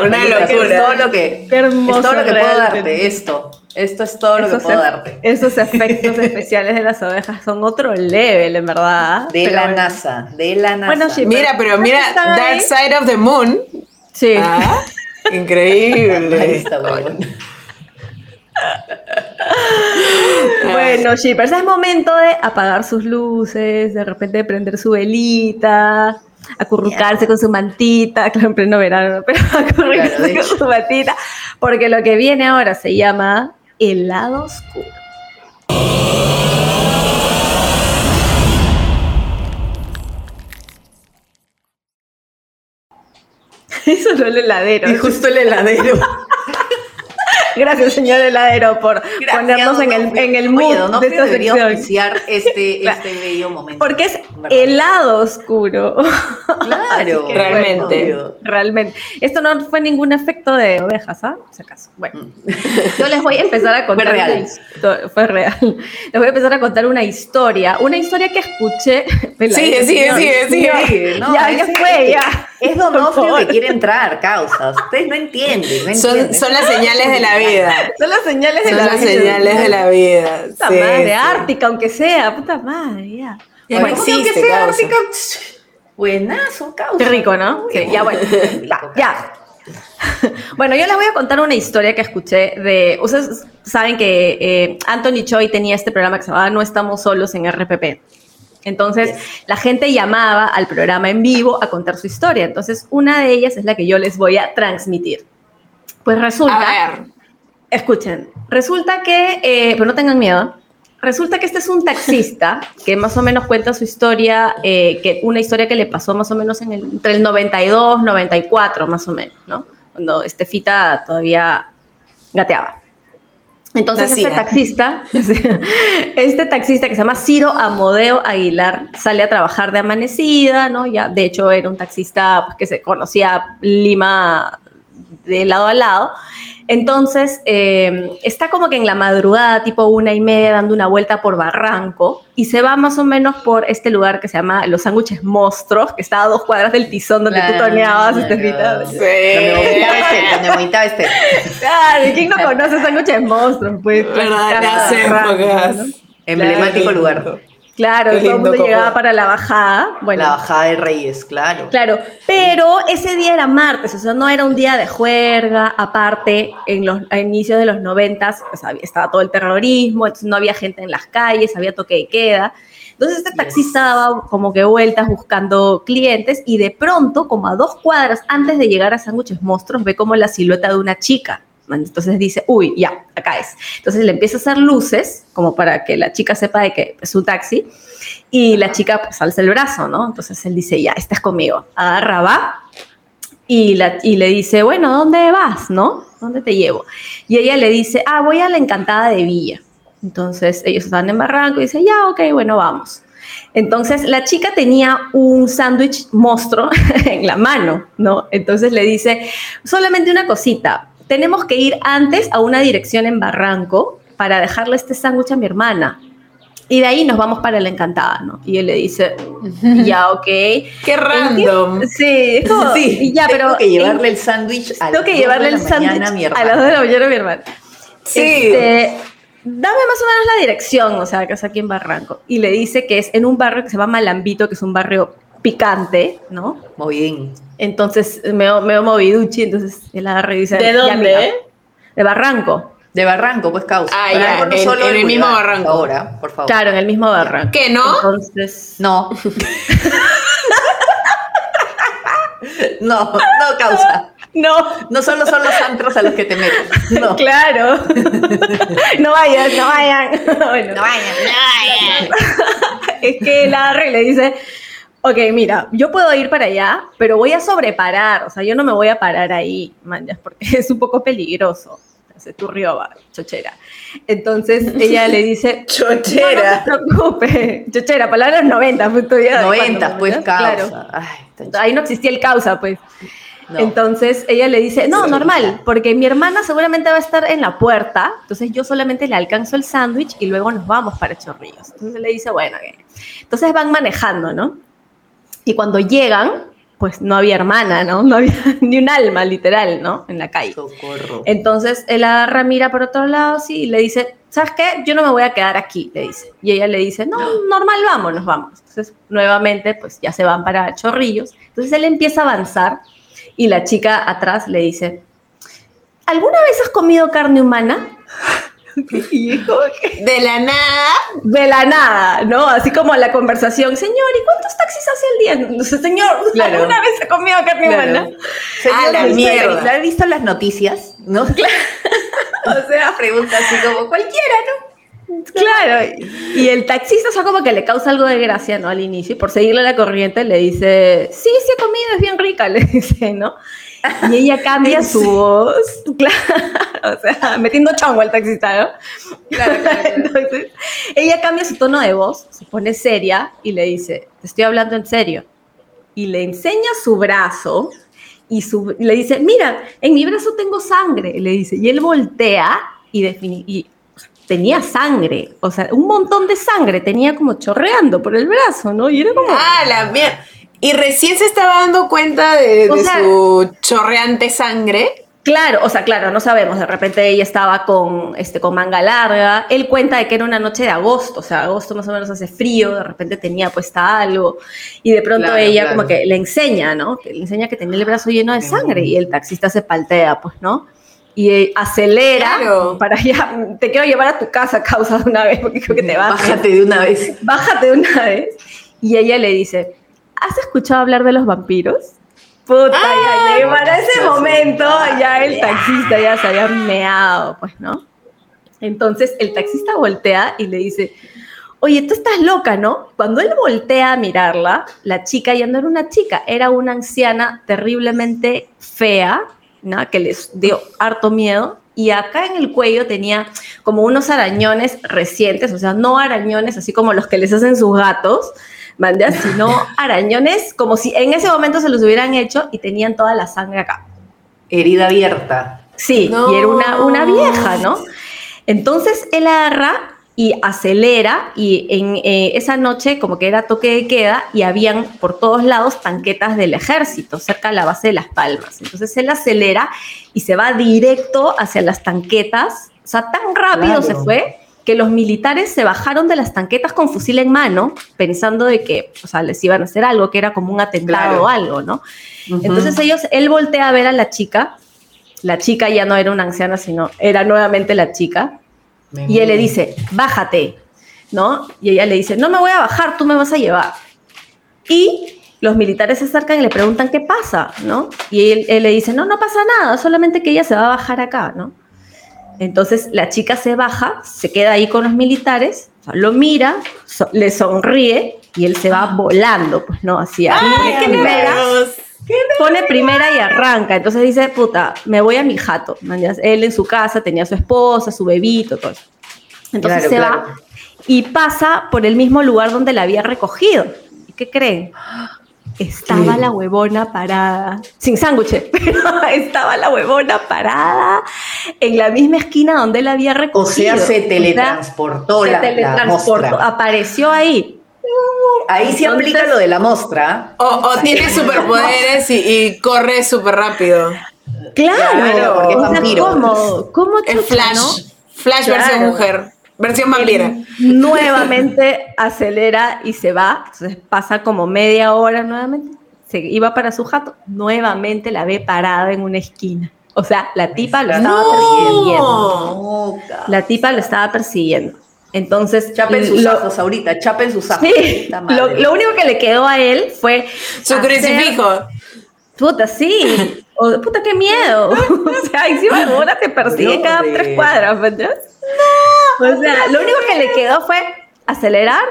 Una Oye, Es todo locura. lo que, Qué hermoso es todo lo que puedo darte, esto. Esto es todo lo que puedo darte. esos efectos especiales de las ovejas son otro level, en verdad. De Pero la bueno. NASA, de la NASA. Bueno, sí, Mira, pero mira, ¿Están ahí? Dark Side of the Moon. Sí. Ah, Ahí increíble. está, huevón. Bueno, shippers, es momento de apagar sus luces, de repente prender su velita, acurrucarse con su mantita, claro, en pleno verano, pero acurrucarse Claro, con su mantita, porque lo que viene ahora se llama el lado oscuro. Eso no es el heladero. Y justo el heladero. Gracias, señor heladero, por ponernos en el, en el mood Oye, ¿no? de esta debería sección. oficiar este, Claro. este bello momento. Porque es ¿verdad? el lado oscuro. Claro, Realmente. bueno, realmente. Esto no fue ningún efecto de ovejas, ¿ah? Por si acaso. Bueno, yo les voy a empezar a contar. Fue real. Fue real. Les voy a empezar a contar una historia. Una historia que escuché. Sigue, sigue, sigue, sigue. Sí, no, ya, ya fue, ya. Es Donofrio que quiere entrar, causas. Ustedes no entienden, no Son, entienden. son las señales de la vida. Son las señales de Son la las vida. señales de la vida. Puta Sí, madre, sí. Ártica, aunque sea. Puta madre, ya. Ya no Bueno, ¿cómo que existe, sea causa. Ártica? Buenazo, causa. Qué rico, ¿no? Sí, ya bueno. Ya, ya. Bueno, yo les voy a contar una historia que escuché de. Ustedes saben que eh, Anthony Choi tenía este programa que se llamaba No estamos solos en RPP. Entonces, la gente llamaba al programa en vivo a contar su historia. Entonces, una de ellas es la que yo les voy a transmitir. Pues resulta. A ver. Escuchen, resulta que, eh, pero no tengan miedo, resulta que este es un taxista que más o menos cuenta su historia, eh, que una historia que le pasó más o menos en el, entre el 92, 94, más o menos, ¿no? Cuando Estefita todavía gateaba. Entonces este taxista, este taxista que se llama Ciro Amodeo Aguilar sale a trabajar de amanecida, ¿no? Ya, de hecho era un taxista pues, que se conocía Lima de lado a lado. Entonces, eh, está como que en la madrugada, tipo una y media, dando una vuelta por Barranco y se va más o menos por este lugar que se llama Los Sándwiches Monstruos, que está a dos cuadras del tizón donde tú toneabas, Estefita. Sí. Donde vomitaba este. Claro, ¿quién no conoce Sándwiches Monstruos? Pues, Verdad, épocas. Emblemático lugar. Claro, todo el mundo llegaba para la bajada. Bueno, la bajada de Reyes, claro. Claro, pero ese día era martes, o sea, no era un día de juerga. Aparte, en los a inicios de los noventas pues, estaba todo el terrorismo, entonces no había gente en las calles, había toque de queda. Entonces este taxista daba como que vueltas buscando clientes y de pronto, como a dos cuadras antes de llegar a Sándwiches Monstruos, ve como la silueta de una chica entonces dice, uy, ya, acá es. Entonces le empieza a hacer luces, como para que la chica sepa de que es un taxi, y la chica pues alza el brazo, ¿no? Entonces él dice, ya, estás conmigo. Agarra, va, y, y le dice, bueno, ¿dónde vas, no? ¿Dónde te llevo? Y ella le dice, ah, voy a la Encantada de Villa. Entonces ellos están en Barranco y dice, ya, ok, bueno, vamos. Entonces la chica tenía un sándwich monstruo en la mano, ¿no? Entonces le dice, solamente una cosita, tenemos que ir antes a una dirección en Barranco para dejarle este sándwich a mi hermana. Y de ahí nos vamos para la encantada, ¿no? Y él le dice, ya, ok. Qué random. Sí, sí, ya, pero. Tengo que llevarle el sándwich a Tengo que llevarle el sándwich a, a las 2 de la mañana a mi hermana. Sí. Este, dame más o menos la dirección, o sea, que es aquí en Barranco. Y le dice que es en un barrio que se llama Malambito, que es un barrio picante, ¿no? Muy bien. Entonces me me moviduchi, entonces él agarra y dice... ¿De dónde? de Barranco. De Barranco, pues causa. Ah, ya, en, solo en el mismo Barranco. Ahora, por favor. Claro, en el mismo Barranco. ¿Qué, no? Entonces... No. no, no causa. No. No solo son los antros a los que te metes. No. Claro. no vayan, no vayan. Bueno. No vayan, no vayan. es que el agarra y le dice ok, mira, yo puedo ir para allá, pero voy a sobreparar, o sea, yo no me voy a parar ahí, manjas, porque es un poco peligroso. Se turrió, chochera. Entonces ella le dice, chochera. No, no te preocupes, chochera, palabras 90, fue tu día 90, pues causa. Claro. Ay, ahí no existía el causa, pues. No. Entonces ella le dice, no, normal, porque mi hermana seguramente va a estar en la puerta, entonces yo solamente le alcanzo el sándwich y luego nos vamos para Chorrillos. Entonces le dice, bueno, okay. entonces van manejando, ¿no? Y cuando llegan, pues no había hermana, ¿no? No había ni un alma, literal, ¿no? En la calle. Socorro. Entonces él agarra, mira por otro lado, sí, y le dice, ¿sabes qué? Yo no me voy a quedar aquí, le dice. Y ella le dice, no, normal, vámonos, vamos. Entonces, nuevamente, pues ya se van para Chorrillos. Entonces él empieza a avanzar y la chica atrás le dice, ¿alguna vez has comido carne humana? de la nada. De la nada, ¿no? Así como la conversación, señor, ¿y cuántos taxis hace al día? señor, claro. ¿alguna vez ha comido carne claro. humana? Señor, a la mierda. ¿Ha visto las noticias? ¿No? Claro. o sea, pregunta así como cualquiera, ¿no? Claro, y el taxista, o sea, como que le causa algo de gracia, ¿no? Al inicio, por seguirle la corriente, le dice, sí, sí he comido, es bien rica, le dice, ¿no? Y ella cambia su voz, claro, o sea, metiendo chongo al taxista, ¿no? Claro, claro, claro. Entonces, ella cambia su tono de voz, se pone seria y le dice, te estoy hablando en serio. Y le enseña su brazo y, su, y le dice, mira, en mi brazo tengo sangre, le dice. Y él voltea y, defini y tenía sangre, o sea, un montón de sangre, tenía como chorreando por el brazo, ¿no? Y era como... Ah, la mierda. Y recién se estaba dando cuenta de, O de sea- su chorreante sangre. Claro, o sea, claro, no sabemos, de repente ella estaba con, este, con manga larga, él cuenta de que era una noche de agosto, o sea, agosto más o menos hace frío, de repente tenía puesta algo, y de pronto Claro, ella claro. como que le enseña, ¿no? Que le enseña que tenía el brazo lleno de sangre, y el taxista se paltea, pues, ¿no? Y eh, acelera Claro. para ya, te quiero llevar a tu casa, causa de una vez, porque creo que te vas. Bájate de una vez. bájate de una vez. Y ella le dice, ¿has escuchado hablar de los vampiros? Puta, ya, ya, para ese momento ya el taxista ya se había meado, pues, ¿no? Entonces el taxista voltea y le dice, oye, tú estás loca, ¿no? Cuando él voltea a mirarla, la chica ya no era una chica, era una anciana terriblemente fea, ¿no? que les dio harto miedo. Y acá en el cuello tenía como unos arañones recientes, o sea, no arañones así como los que les hacen sus gatos, ¿mandas? sino arañones como si en ese momento se los hubieran hecho y tenían toda la sangre acá. Herida abierta. Sí, y era una, una vieja, ¿no? Entonces él agarra y acelera y en eh, esa noche como que era toque de queda y habían por todos lados tanquetas del ejército cerca de la base de Las Palmas. Entonces él acelera y se va directo hacia las tanquetas, o sea, tan rápido se fue que los militares se bajaron de las tanquetas con fusil en mano, pensando de que, o sea, les iban a hacer algo, que era como un atentado o algo, ¿no? Entonces ellos, él voltea a ver a la chica, la chica ya no era una anciana, sino era nuevamente la chica, y él le dice, bájate, ¿no? Y ella le dice, no me voy a bajar, tú me vas a llevar. Y los militares se acercan y le preguntan qué pasa, ¿no? Y él, le dice, no, no pasa nada, solamente que ella se va a bajar acá, ¿no? Entonces la chica se baja, se queda ahí con los militares, lo mira, le sonríe y él se va volando, pues no, hacia ¡Ay, primera, pone primera y arranca. Entonces dice, puta, me voy a mi jato. Él en su casa tenía a su esposa, su bebito, todo eso. Entonces se va y pasa por el mismo lugar donde la había recogido. ¿Y qué creen? Estaba la huevona parada, sin sándwich, pero estaba la huevona parada en la misma esquina donde él había recogido. O sea, se teletransportó, se teletransportó Apareció ahí. Ahí sí aplica lo de la mostra. O, tiene superpoderes y, corre súper rápido. Claro, porque es vampiro. ¿Cómo? ¿Cómo El Flash. Flash versión mujer. Versión vampira. nuevamente acelera y se va. Entonces pasa como media hora nuevamente. Se iba para su jato. Nuevamente la ve parada en una esquina. O sea, la tipa lo estaba persiguiendo. La tipa lo estaba persiguiendo. Entonces. Chapen sus ojos ahorita, chapen sus ojos. Sí, lo, único que le quedó a él fue. Su crucifijo. Puta, sí. O, puta, qué miedo. o sea, encima ahora te persigue cada tres cuadras, ¿verdad? No. O sea, lo único que le quedó fue acelerar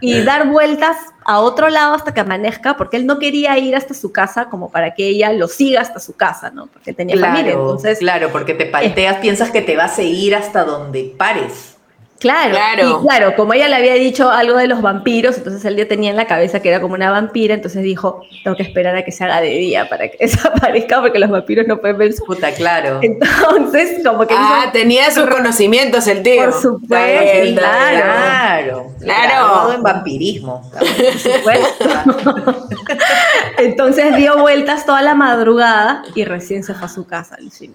y dar vueltas a otro lado hasta que amanezca, porque él no quería ir hasta su casa como para que ella lo siga hasta su casa, ¿no? Porque tenía familia, entonces... Claro, porque te palteas, piensas que te va a seguir hasta donde pares. Claro, Y claro, como ella le había dicho algo de los vampiros, entonces él ya tenía en la cabeza que era como una vampira, entonces dijo, tengo que esperar a que se haga de día para que desaparezca porque los vampiros no pueden ver su puta, claro. Entonces, como que... Ah, tenía sus conocimientos el tío. Por supuesto, claro. Claro. en vampirismo. Por supuesto. entonces dio vueltas toda la madrugada y recién se fue a su casa, Lucina.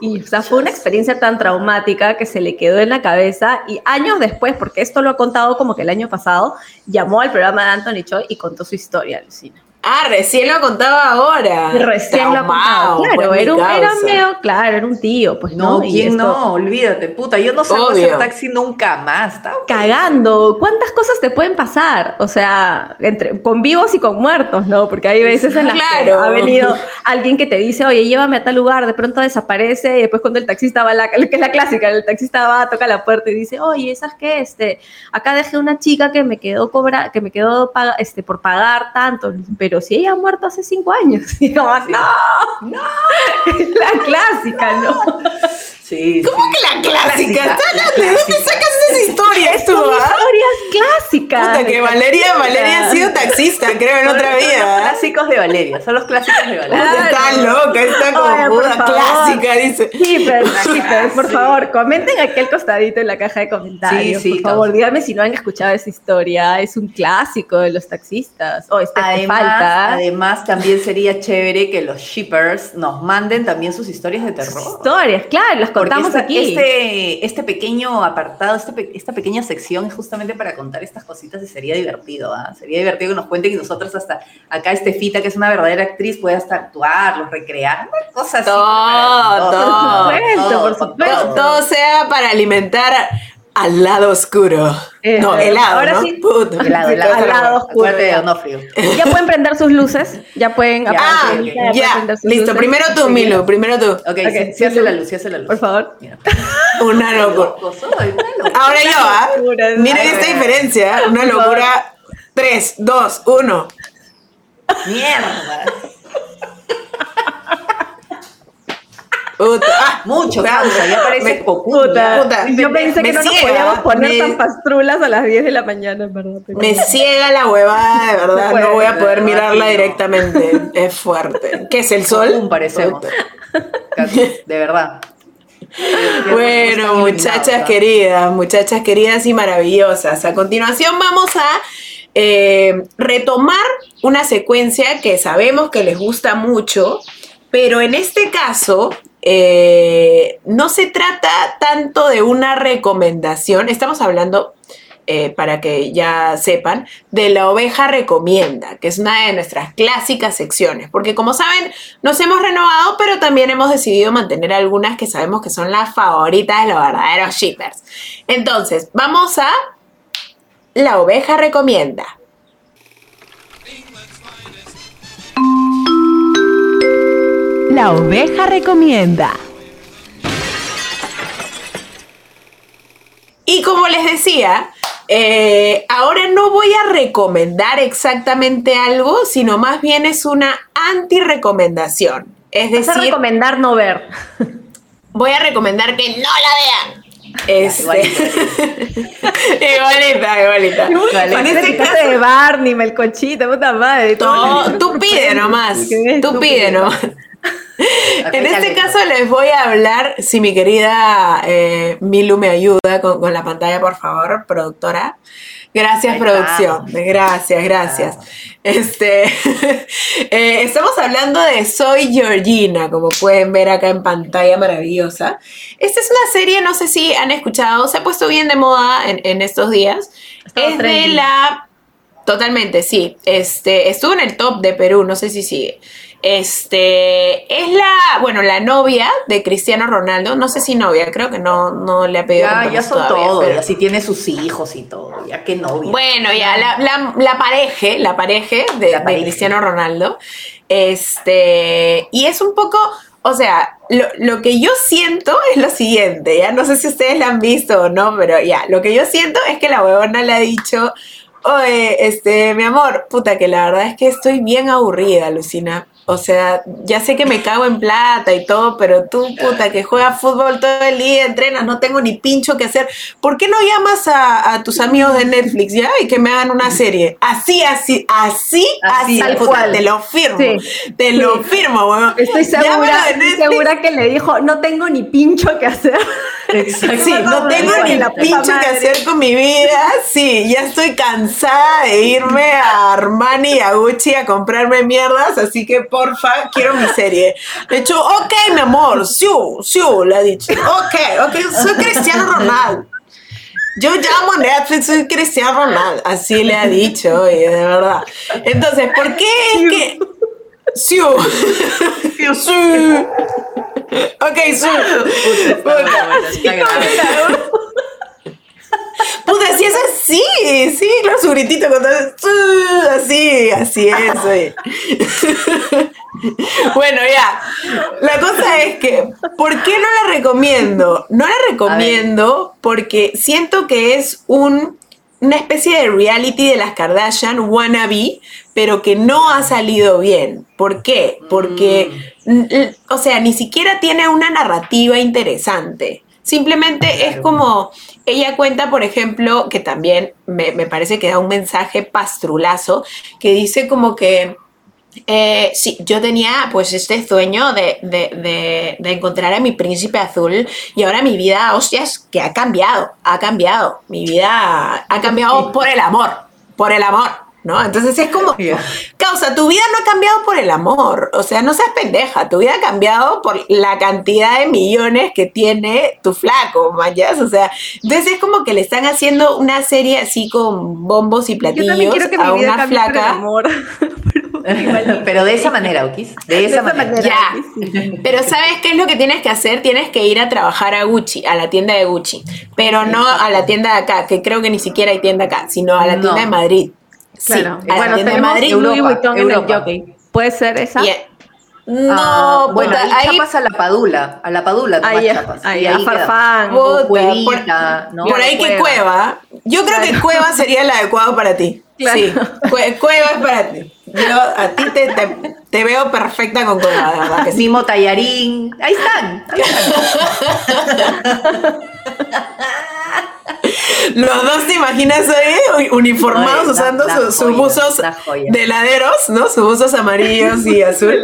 Y o sea, fue una experiencia tan traumática que se le quedó en la cabeza y años después, porque esto lo ha contado como que el año pasado, llamó al programa de Anthony Choi y contó su historia, Lucina. Ah, recién lo contaba ahora. Recién lo contaba. Claro, era un, era medio, claro, era un tío, pues no. No, ¿quién no? Olvídate, puta. Yo no salgo hacer taxi nunca más. Cagando. ¿Cuántas cosas te pueden pasar? O sea, entre, con vivos y con muertos, ¿no? Porque hay veces en las que ha venido alguien que te dice, oye, llévame a tal lugar, de pronto desaparece, y después cuando el taxista va, a la, que es la clásica, el taxista va, toca la puerta y dice, oye, ¿sabes qué? Este, acá dejé una chica que me quedó cobra, que me quedó este, por pagar tanto, pero si ella ha muerto hace cinco años. Y no, no, es la clásica, ¿no? Sí, ¿Cómo que la clásica? ¿De dónde sacas esas historias tú? Son ah? historias clásicas. Puta, que Valeria, Valeria ha sido taxista, creo, en otra vida. Son los clásicos de Valeria, son los clásicos de Valeria. Está loca, está como una clásica, dice. Sí, pero, por favor, comenten aquí al costadito en la caja de comentarios. Sí, sí, por favor, díganme si no han escuchado esa historia. Es un clásico de los taxistas. Oh, este además, falta. Además, también sería chévere que los shippers nos manden también sus historias de terror. historias, claro, las contamos aquí. Este, este pequeño apartado, este, esta pequeña sección es justamente para contar estas cositas y sería divertido, ¿ah? Sería divertido que nos cuenten que nosotros hasta acá Estefita, que es una verdadera actriz, puede hasta actuar, los recrear, cosas todo, así. Todo, todo, por supuesto, por supuesto. Todo, sea para alimentar al lado oscuro. Eh, no, helado, ahora ¿no? sí. Puta. Helado, helado. Al lado oscuro, ya. Ya pueden prender sus luces, ya pueden Ya, apagar Ah, ya, listo. luces. Primero tú, Milu, primero tú. Ok, Ok, sí, sí hace la luz, sí hace la luz. Por favor. Mira. Una locura. Ahora yo, ¿ah? Miren esta diferencia. Una locura. Tres, dos, uno. Mierda. Puta. Ah, Mucho causa, ya parece. Puta, Puta, yo pensé que no nos podíamos poner me- tan pastrulas a las 10 de la mañana, verdad. Me ciega la huevada, de verdad. No puede, No voy a de poder mirarla no. directamente. Es fuerte. ¿Qué es el sol? Cocún parecemos. De verdad. Bueno, muchachas queridas, muchachas queridas y maravillosas. A continuación vamos a eh, retomar una secuencia que sabemos que les gusta mucho, pero en este caso eh, no se trata tanto de una recomendación, estamos hablando, eh, para que ya sepan, de la oveja recomienda, que es una de nuestras clásicas secciones, porque como saben, nos hemos renovado, pero también hemos decidido mantener algunas que sabemos que son las favoritas de los verdaderos shippers. Entonces, vamos a la oveja recomienda. La oveja recomienda. Y como les decía, eh, ahora no voy a recomendar exactamente algo, sino más bien es una anti-recomendación. Es Vas a decir, recomendar no ver. voy a recomendar que no la vean. Este- igualita. igualita, igualita. En Parece este caso, de Barney, Melcochita, puta madre. todo. to- tú pide nomás, tú pide nomás. En este caso les voy a hablar, si mi querida eh, Milu me ayuda con, con la pantalla, por favor, productora. Gracias, producción. Gracias, gracias. Este, eh, estamos hablando de Soy Georgina, como pueden ver acá en pantalla maravillosa. Esta es una serie, no sé si han escuchado, se ha puesto bien de moda en, en estos días. Estaba es de la... Totalmente, sí. Este, estuvo en el top de Perú, no sé si sigue. Este, es la, bueno, la novia de Cristiano Ronaldo, no sé si novia, creo que no, no le ha pedido Ya, ya compromiso son todavía, pero- ya sí tiene sus hijos y todo, ya que novia. bueno, ya, la, la, la pareja, la pareja de, La de pareja. Cristiano Ronaldo. Este, y es un poco, o sea, lo, lo que yo siento es lo siguiente, ya no sé si ustedes la han visto o no, pero ya, lo que yo siento es que la huevona le ha dicho, oye, este, mi amor, puta, que la verdad es que estoy bien aburrida, Lucina. O sea, ya sé que me cago en plata y todo, pero tú, puta, que juegas fútbol todo el día, entrenas, no tengo ni pincho que hacer. ¿Por qué no llamas a, a tus amigos de Netflix ya y que me hagan una serie? Así, así, así, así, tal puta, cual. te lo firmo. Sí. Te lo firmo, weón. Estoy segura, estoy segura que le dijo, no tengo ni pincho que hacer. Exacto. Sí, no tengo ni la pincho que hacer con mi vida. Sí, ya estoy cansada de irme a Armani y a Gucci a comprarme mierdas, así que porfa, quiero mi serie. De hecho, ok, mi amor, sí, sí, le ha dicho. Ok, ok, soy Cristiano Ronaldo. Yo llamo a Netflix, soy Cristiano Ronaldo. Así le ha dicho, oye, de verdad. Entonces, ¿por qué es que... Sí. Sí. Ok, sí. Puta. Si es así, sí, claro, su gritito cuando es "Uh", así, así es. oye. bueno, ya. La cosa es que, ¿por qué no la recomiendo? No la recomiendo porque siento que es un, una especie de reality de las Kardashian wannabe, pero que no ha salido bien. ¿Por qué? Porque, l- o sea, ni siquiera tiene una narrativa interesante. Simplemente es como, ella cuenta, por ejemplo, que también me, me parece que da un mensaje pastrulazo, que dice como que, eh, sí, yo tenía pues este sueño de, de- de- de encontrar a mi príncipe azul y ahora mi vida, hostias, que ha cambiado, ha cambiado, mi vida ha cambiado por el amor, por el amor, ¿no? Entonces es como, causa, tu vida no ha cambiado por el amor, o sea, no seas pendeja, tu vida ha cambiado por la cantidad de millones que tiene tu flaco, mayas, o sea, entonces es como que le están haciendo una serie así con bombos y platillos también quiero que a mi vida una cambie por el flaca. amor. Pero de esa manera, Okis. De esa, manera. Ya. Pero ¿sabes qué es lo que tienes que hacer? Tienes que ir a trabajar a Gucci, a la tienda de Gucci. Pero no a la tienda de acá, que creo que ni siquiera hay tienda acá, sino a la tienda No. de Madrid. Claro. Sí, la bueno, de tenemos Madrid. Louis Europa, Vuitton en el Europa. jockey. ¿Puede ser esa? Y- No, Ah, bueno, puta, ahí, ahí chapas a la padula, a la padula Ahí, chapas. ahí, Y a. Farfán. Puta, Cuevita, ¿no? por ahí que cueva. Yo creo que cueva sería el adecuado para ti. Claro. Sí, Cue- cueva es para ti. Yo a ti te, te- te veo perfecta con cueva, de verdad que sí. Mimo Tallarín. Ahí están. ahí están. Los dos te imaginas ahí uniformados Ay, la- usando la sus joya, buzos de heladeros, ¿no? Sus buzos amarillos y azul.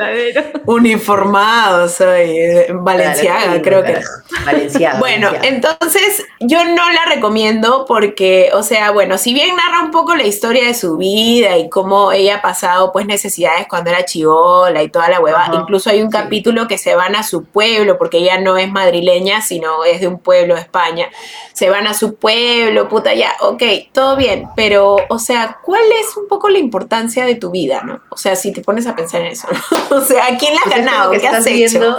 Uniformados, hoy, eh, Valenciaga, Claro, creo que. claro. Valenciaga. Bueno, Valenciaga. entonces yo no la recomiendo porque, o sea, bueno, si bien narra un poco la historia de su vida y cómo ella ha pasado pues necesidades cuando era chivola y toda la hueva, Ajá, incluso hay un sí. capítulo que se van a su pueblo porque ella no es madrileña, sino es de un pueblo de España. Se van a su pueblo, puta, ya, ok, todo bien, pero, o sea, ¿cuál es un poco la importancia de tu vida, no? O sea, si te pones a pensar en eso, ¿no? O sea, ¿a quién la has como ganado? que ¿Qué has hecho? viendo,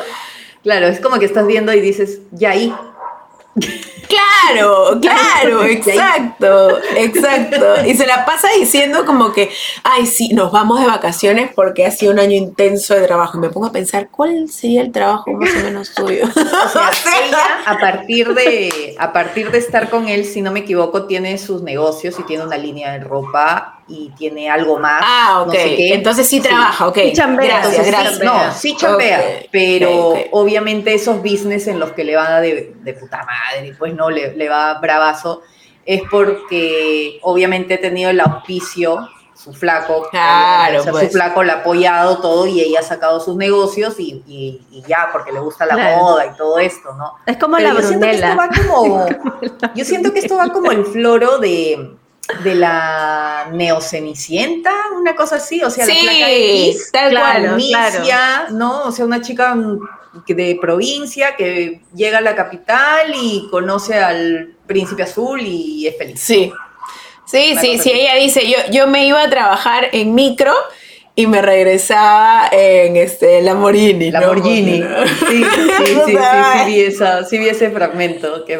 claro, es como que estás viendo y dices, ya ahí. Claro, claro, exacto, exacto. Y se la pasa diciendo como que, ay, sí, nos vamos de vacaciones porque ha sido un año intenso de trabajo. Y me pongo a pensar, ¿cuál sería el trabajo más o menos tuyo? O sea, ella a partir de a partir de estar con él, si no me equivoco, tiene sus negocios y tiene una línea de ropa y tiene algo más. ah, ok. no sé qué. Entonces sí trabaja, ok. Y chambea, Gracias, Entonces, sí, gracias. no, sí chambea, pero obviamente esos business en los que le va de, de puta madre, pues no, le, le va bravazo, es porque obviamente ha tenido el auspicio, su flaco, Claro, o sea, pues. su flaco le ha apoyado todo y ella ha sacado sus negocios y, y- y ya, porque le gusta la Claro. moda y todo esto, ¿no? Es como Pero la yo siento que esto va como, yo siento que esto va como el floro de, de la neocenicienta, una cosa así, o sea, la placa X, tal cual. ¿no? O sea, una chica mm, de provincia que llega a la capital y conoce al príncipe azul y es feliz. Sí, sí, sí, sí, ella dice, yo, yo me iba a trabajar en micro y me regresaba en este Lamborghini. ¿no? Lamborghini. Sí, sí, sí, sí, sí, sí vi, esa- sí vi ese fragmento. que-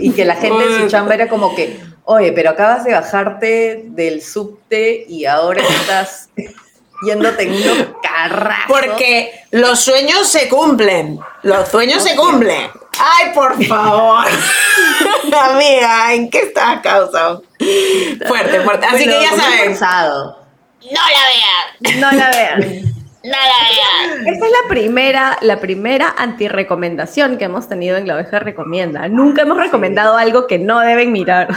y que la gente en su chamba era como que, oye, pero acabas de bajarte del subte y ahora estás yéndote en unos carrazos. Porque los sueños se cumplen. Los sueños se cumplen. Ay, por favor. Amiga, ¿en qué estás causando? Fuerte, fuerte. Así Bueno, que ya saben. forzado. No la vean. No la vean. No la vean. Esta es la primera, la primera antirecomendación que hemos tenido en La Oveja Recomienda. Nunca hemos recomendado algo que no deben mirar.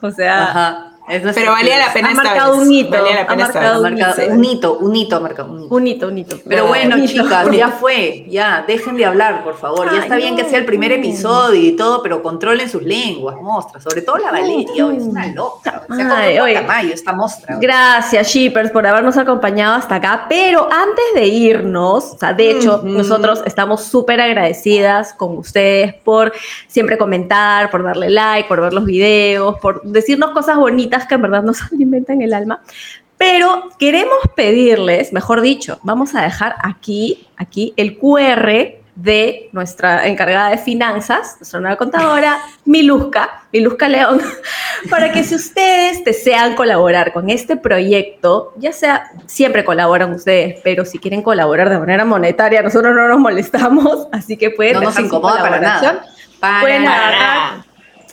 O sea, Ajá. Pero valía la pena Ha esta marcado vez. un hito, Valía la ha pena marcado un Marca- hito. un hito, un hito, ha marcado un hito. un hito, un hito. Pero bueno, Un hito. chicas, ya fue, ya, dejen de hablar, por favor. Ya está bien que no, sea el primer no. episodio y todo, pero controlen sus lenguas, mostras. Sobre todo la Valeria, hoy es una loca. Ay, oye. Esta mostra. Gracias, Shippers, por habernos acompañado hasta acá. Pero antes de irnos, o sea, de hecho, nosotros estamos súper agradecidas con ustedes por siempre comentar, por darle like, por ver los videos, por decirnos cosas bonitas que en verdad nos alimentan el alma. Pero queremos pedirles, mejor dicho, vamos a dejar aquí, aquí el QR de nuestra encargada de finanzas, nuestra nueva contadora, Miluska, Miluska León, para que si ustedes desean colaborar con este proyecto, ya sea, siempre colaboran ustedes, pero si quieren colaborar de manera monetaria, nosotros no nos molestamos, así que pueden no nos incomoda para nada. Para Pueden nada.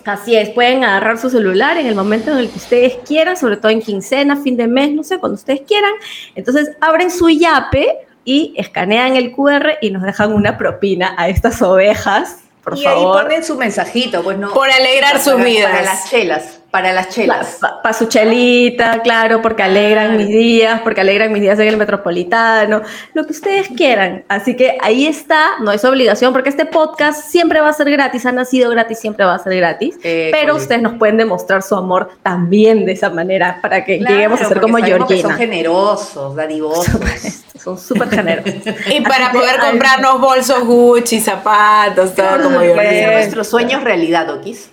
Así es, pueden agarrar su celular en el momento en el que ustedes quieran, sobre todo en quincena, fin de mes, no sé, cuando ustedes quieran. Entonces abren su yape y escanean el QR y nos dejan una propina a estas ovejas, por y favor. ahí ponen su mensajito, pues no. Por alegrar Para- sus para- vidas. Para las chelas, para las chelas. Para su chelita, claro, porque alegran mis días, porque alegran mis días en el metropolitano, lo que ustedes quieran. Así que ahí está, no es obligación, porque este podcast siempre va a ser gratis, ha nacido gratis, siempre va a ser gratis. Eh, pero correcto. ustedes nos pueden demostrar su amor también de esa manera, para que Claro, lleguemos a ser como Georgina. Son generosos, dadivosos. Son súper generosos. Y para Así que, poder ay, comprarnos bolsos Gucci, zapatos, todo como yo. supuesto. Hacer Eh, nuestros sueños realidad, Okis.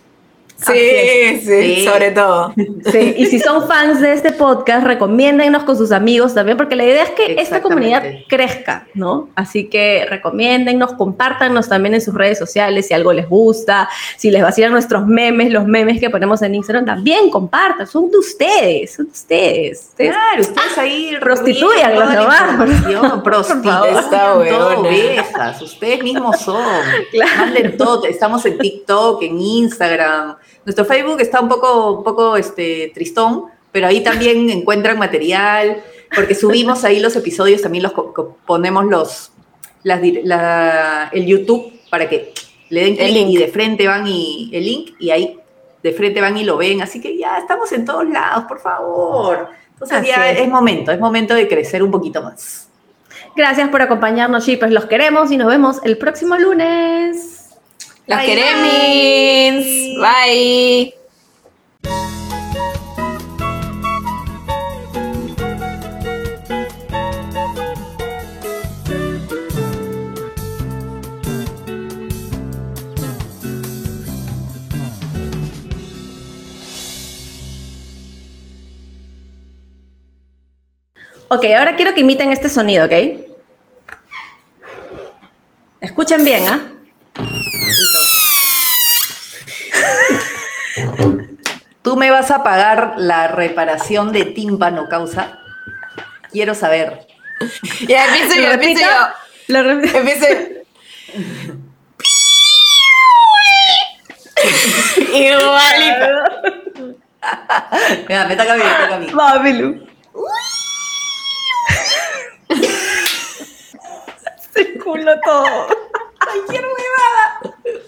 Sí, sí, Sí. sobre todo. Sí, y si son fans de este podcast, recomiéndennos con sus amigos también, porque la idea es que esta comunidad crezca, ¿no? Así que recomiéndennos, compártanos también en sus redes sociales si algo les gusta, si les vacilan nuestros memes, los memes que ponemos en Instagram, también compartan, son de ustedes, son de ustedes. Ustedes- Claro, ustedes ahí Prostituyan reviven los demás, prostituyan ovejas, ustedes mismos son. Claro. Manden todo, estamos en TikTok, en Instagram. Nuestro Facebook está un poco, un poco este, tristón, pero ahí también encuentran material, porque subimos ahí los episodios, también los ponemos los, las dir- la- el YouTube para que le den El clic link. y de frente van y el link y ahí de frente van y lo ven. Así que ya estamos en todos lados, por favor. Entonces Así ya es. es. momento, es momento de crecer un poquito más. Gracias por acompañarnos, chicos, los queremos y nos vemos el próximo lunes. Los Bye, queremos. Bye. Ok, ahora quiero que imiten este sonido, ¿ok? Escuchen bien, ¿ah? ¿Tú me vas a pagar la reparación de tímpano causa? Quiero saber. Ya empiezo yo, empiezo yo. Lo repito. Empiezo. Igualito. Mira, me toca a mí, me toca a mí. Va, Belu. Se culo todo. Ay, quiero ver.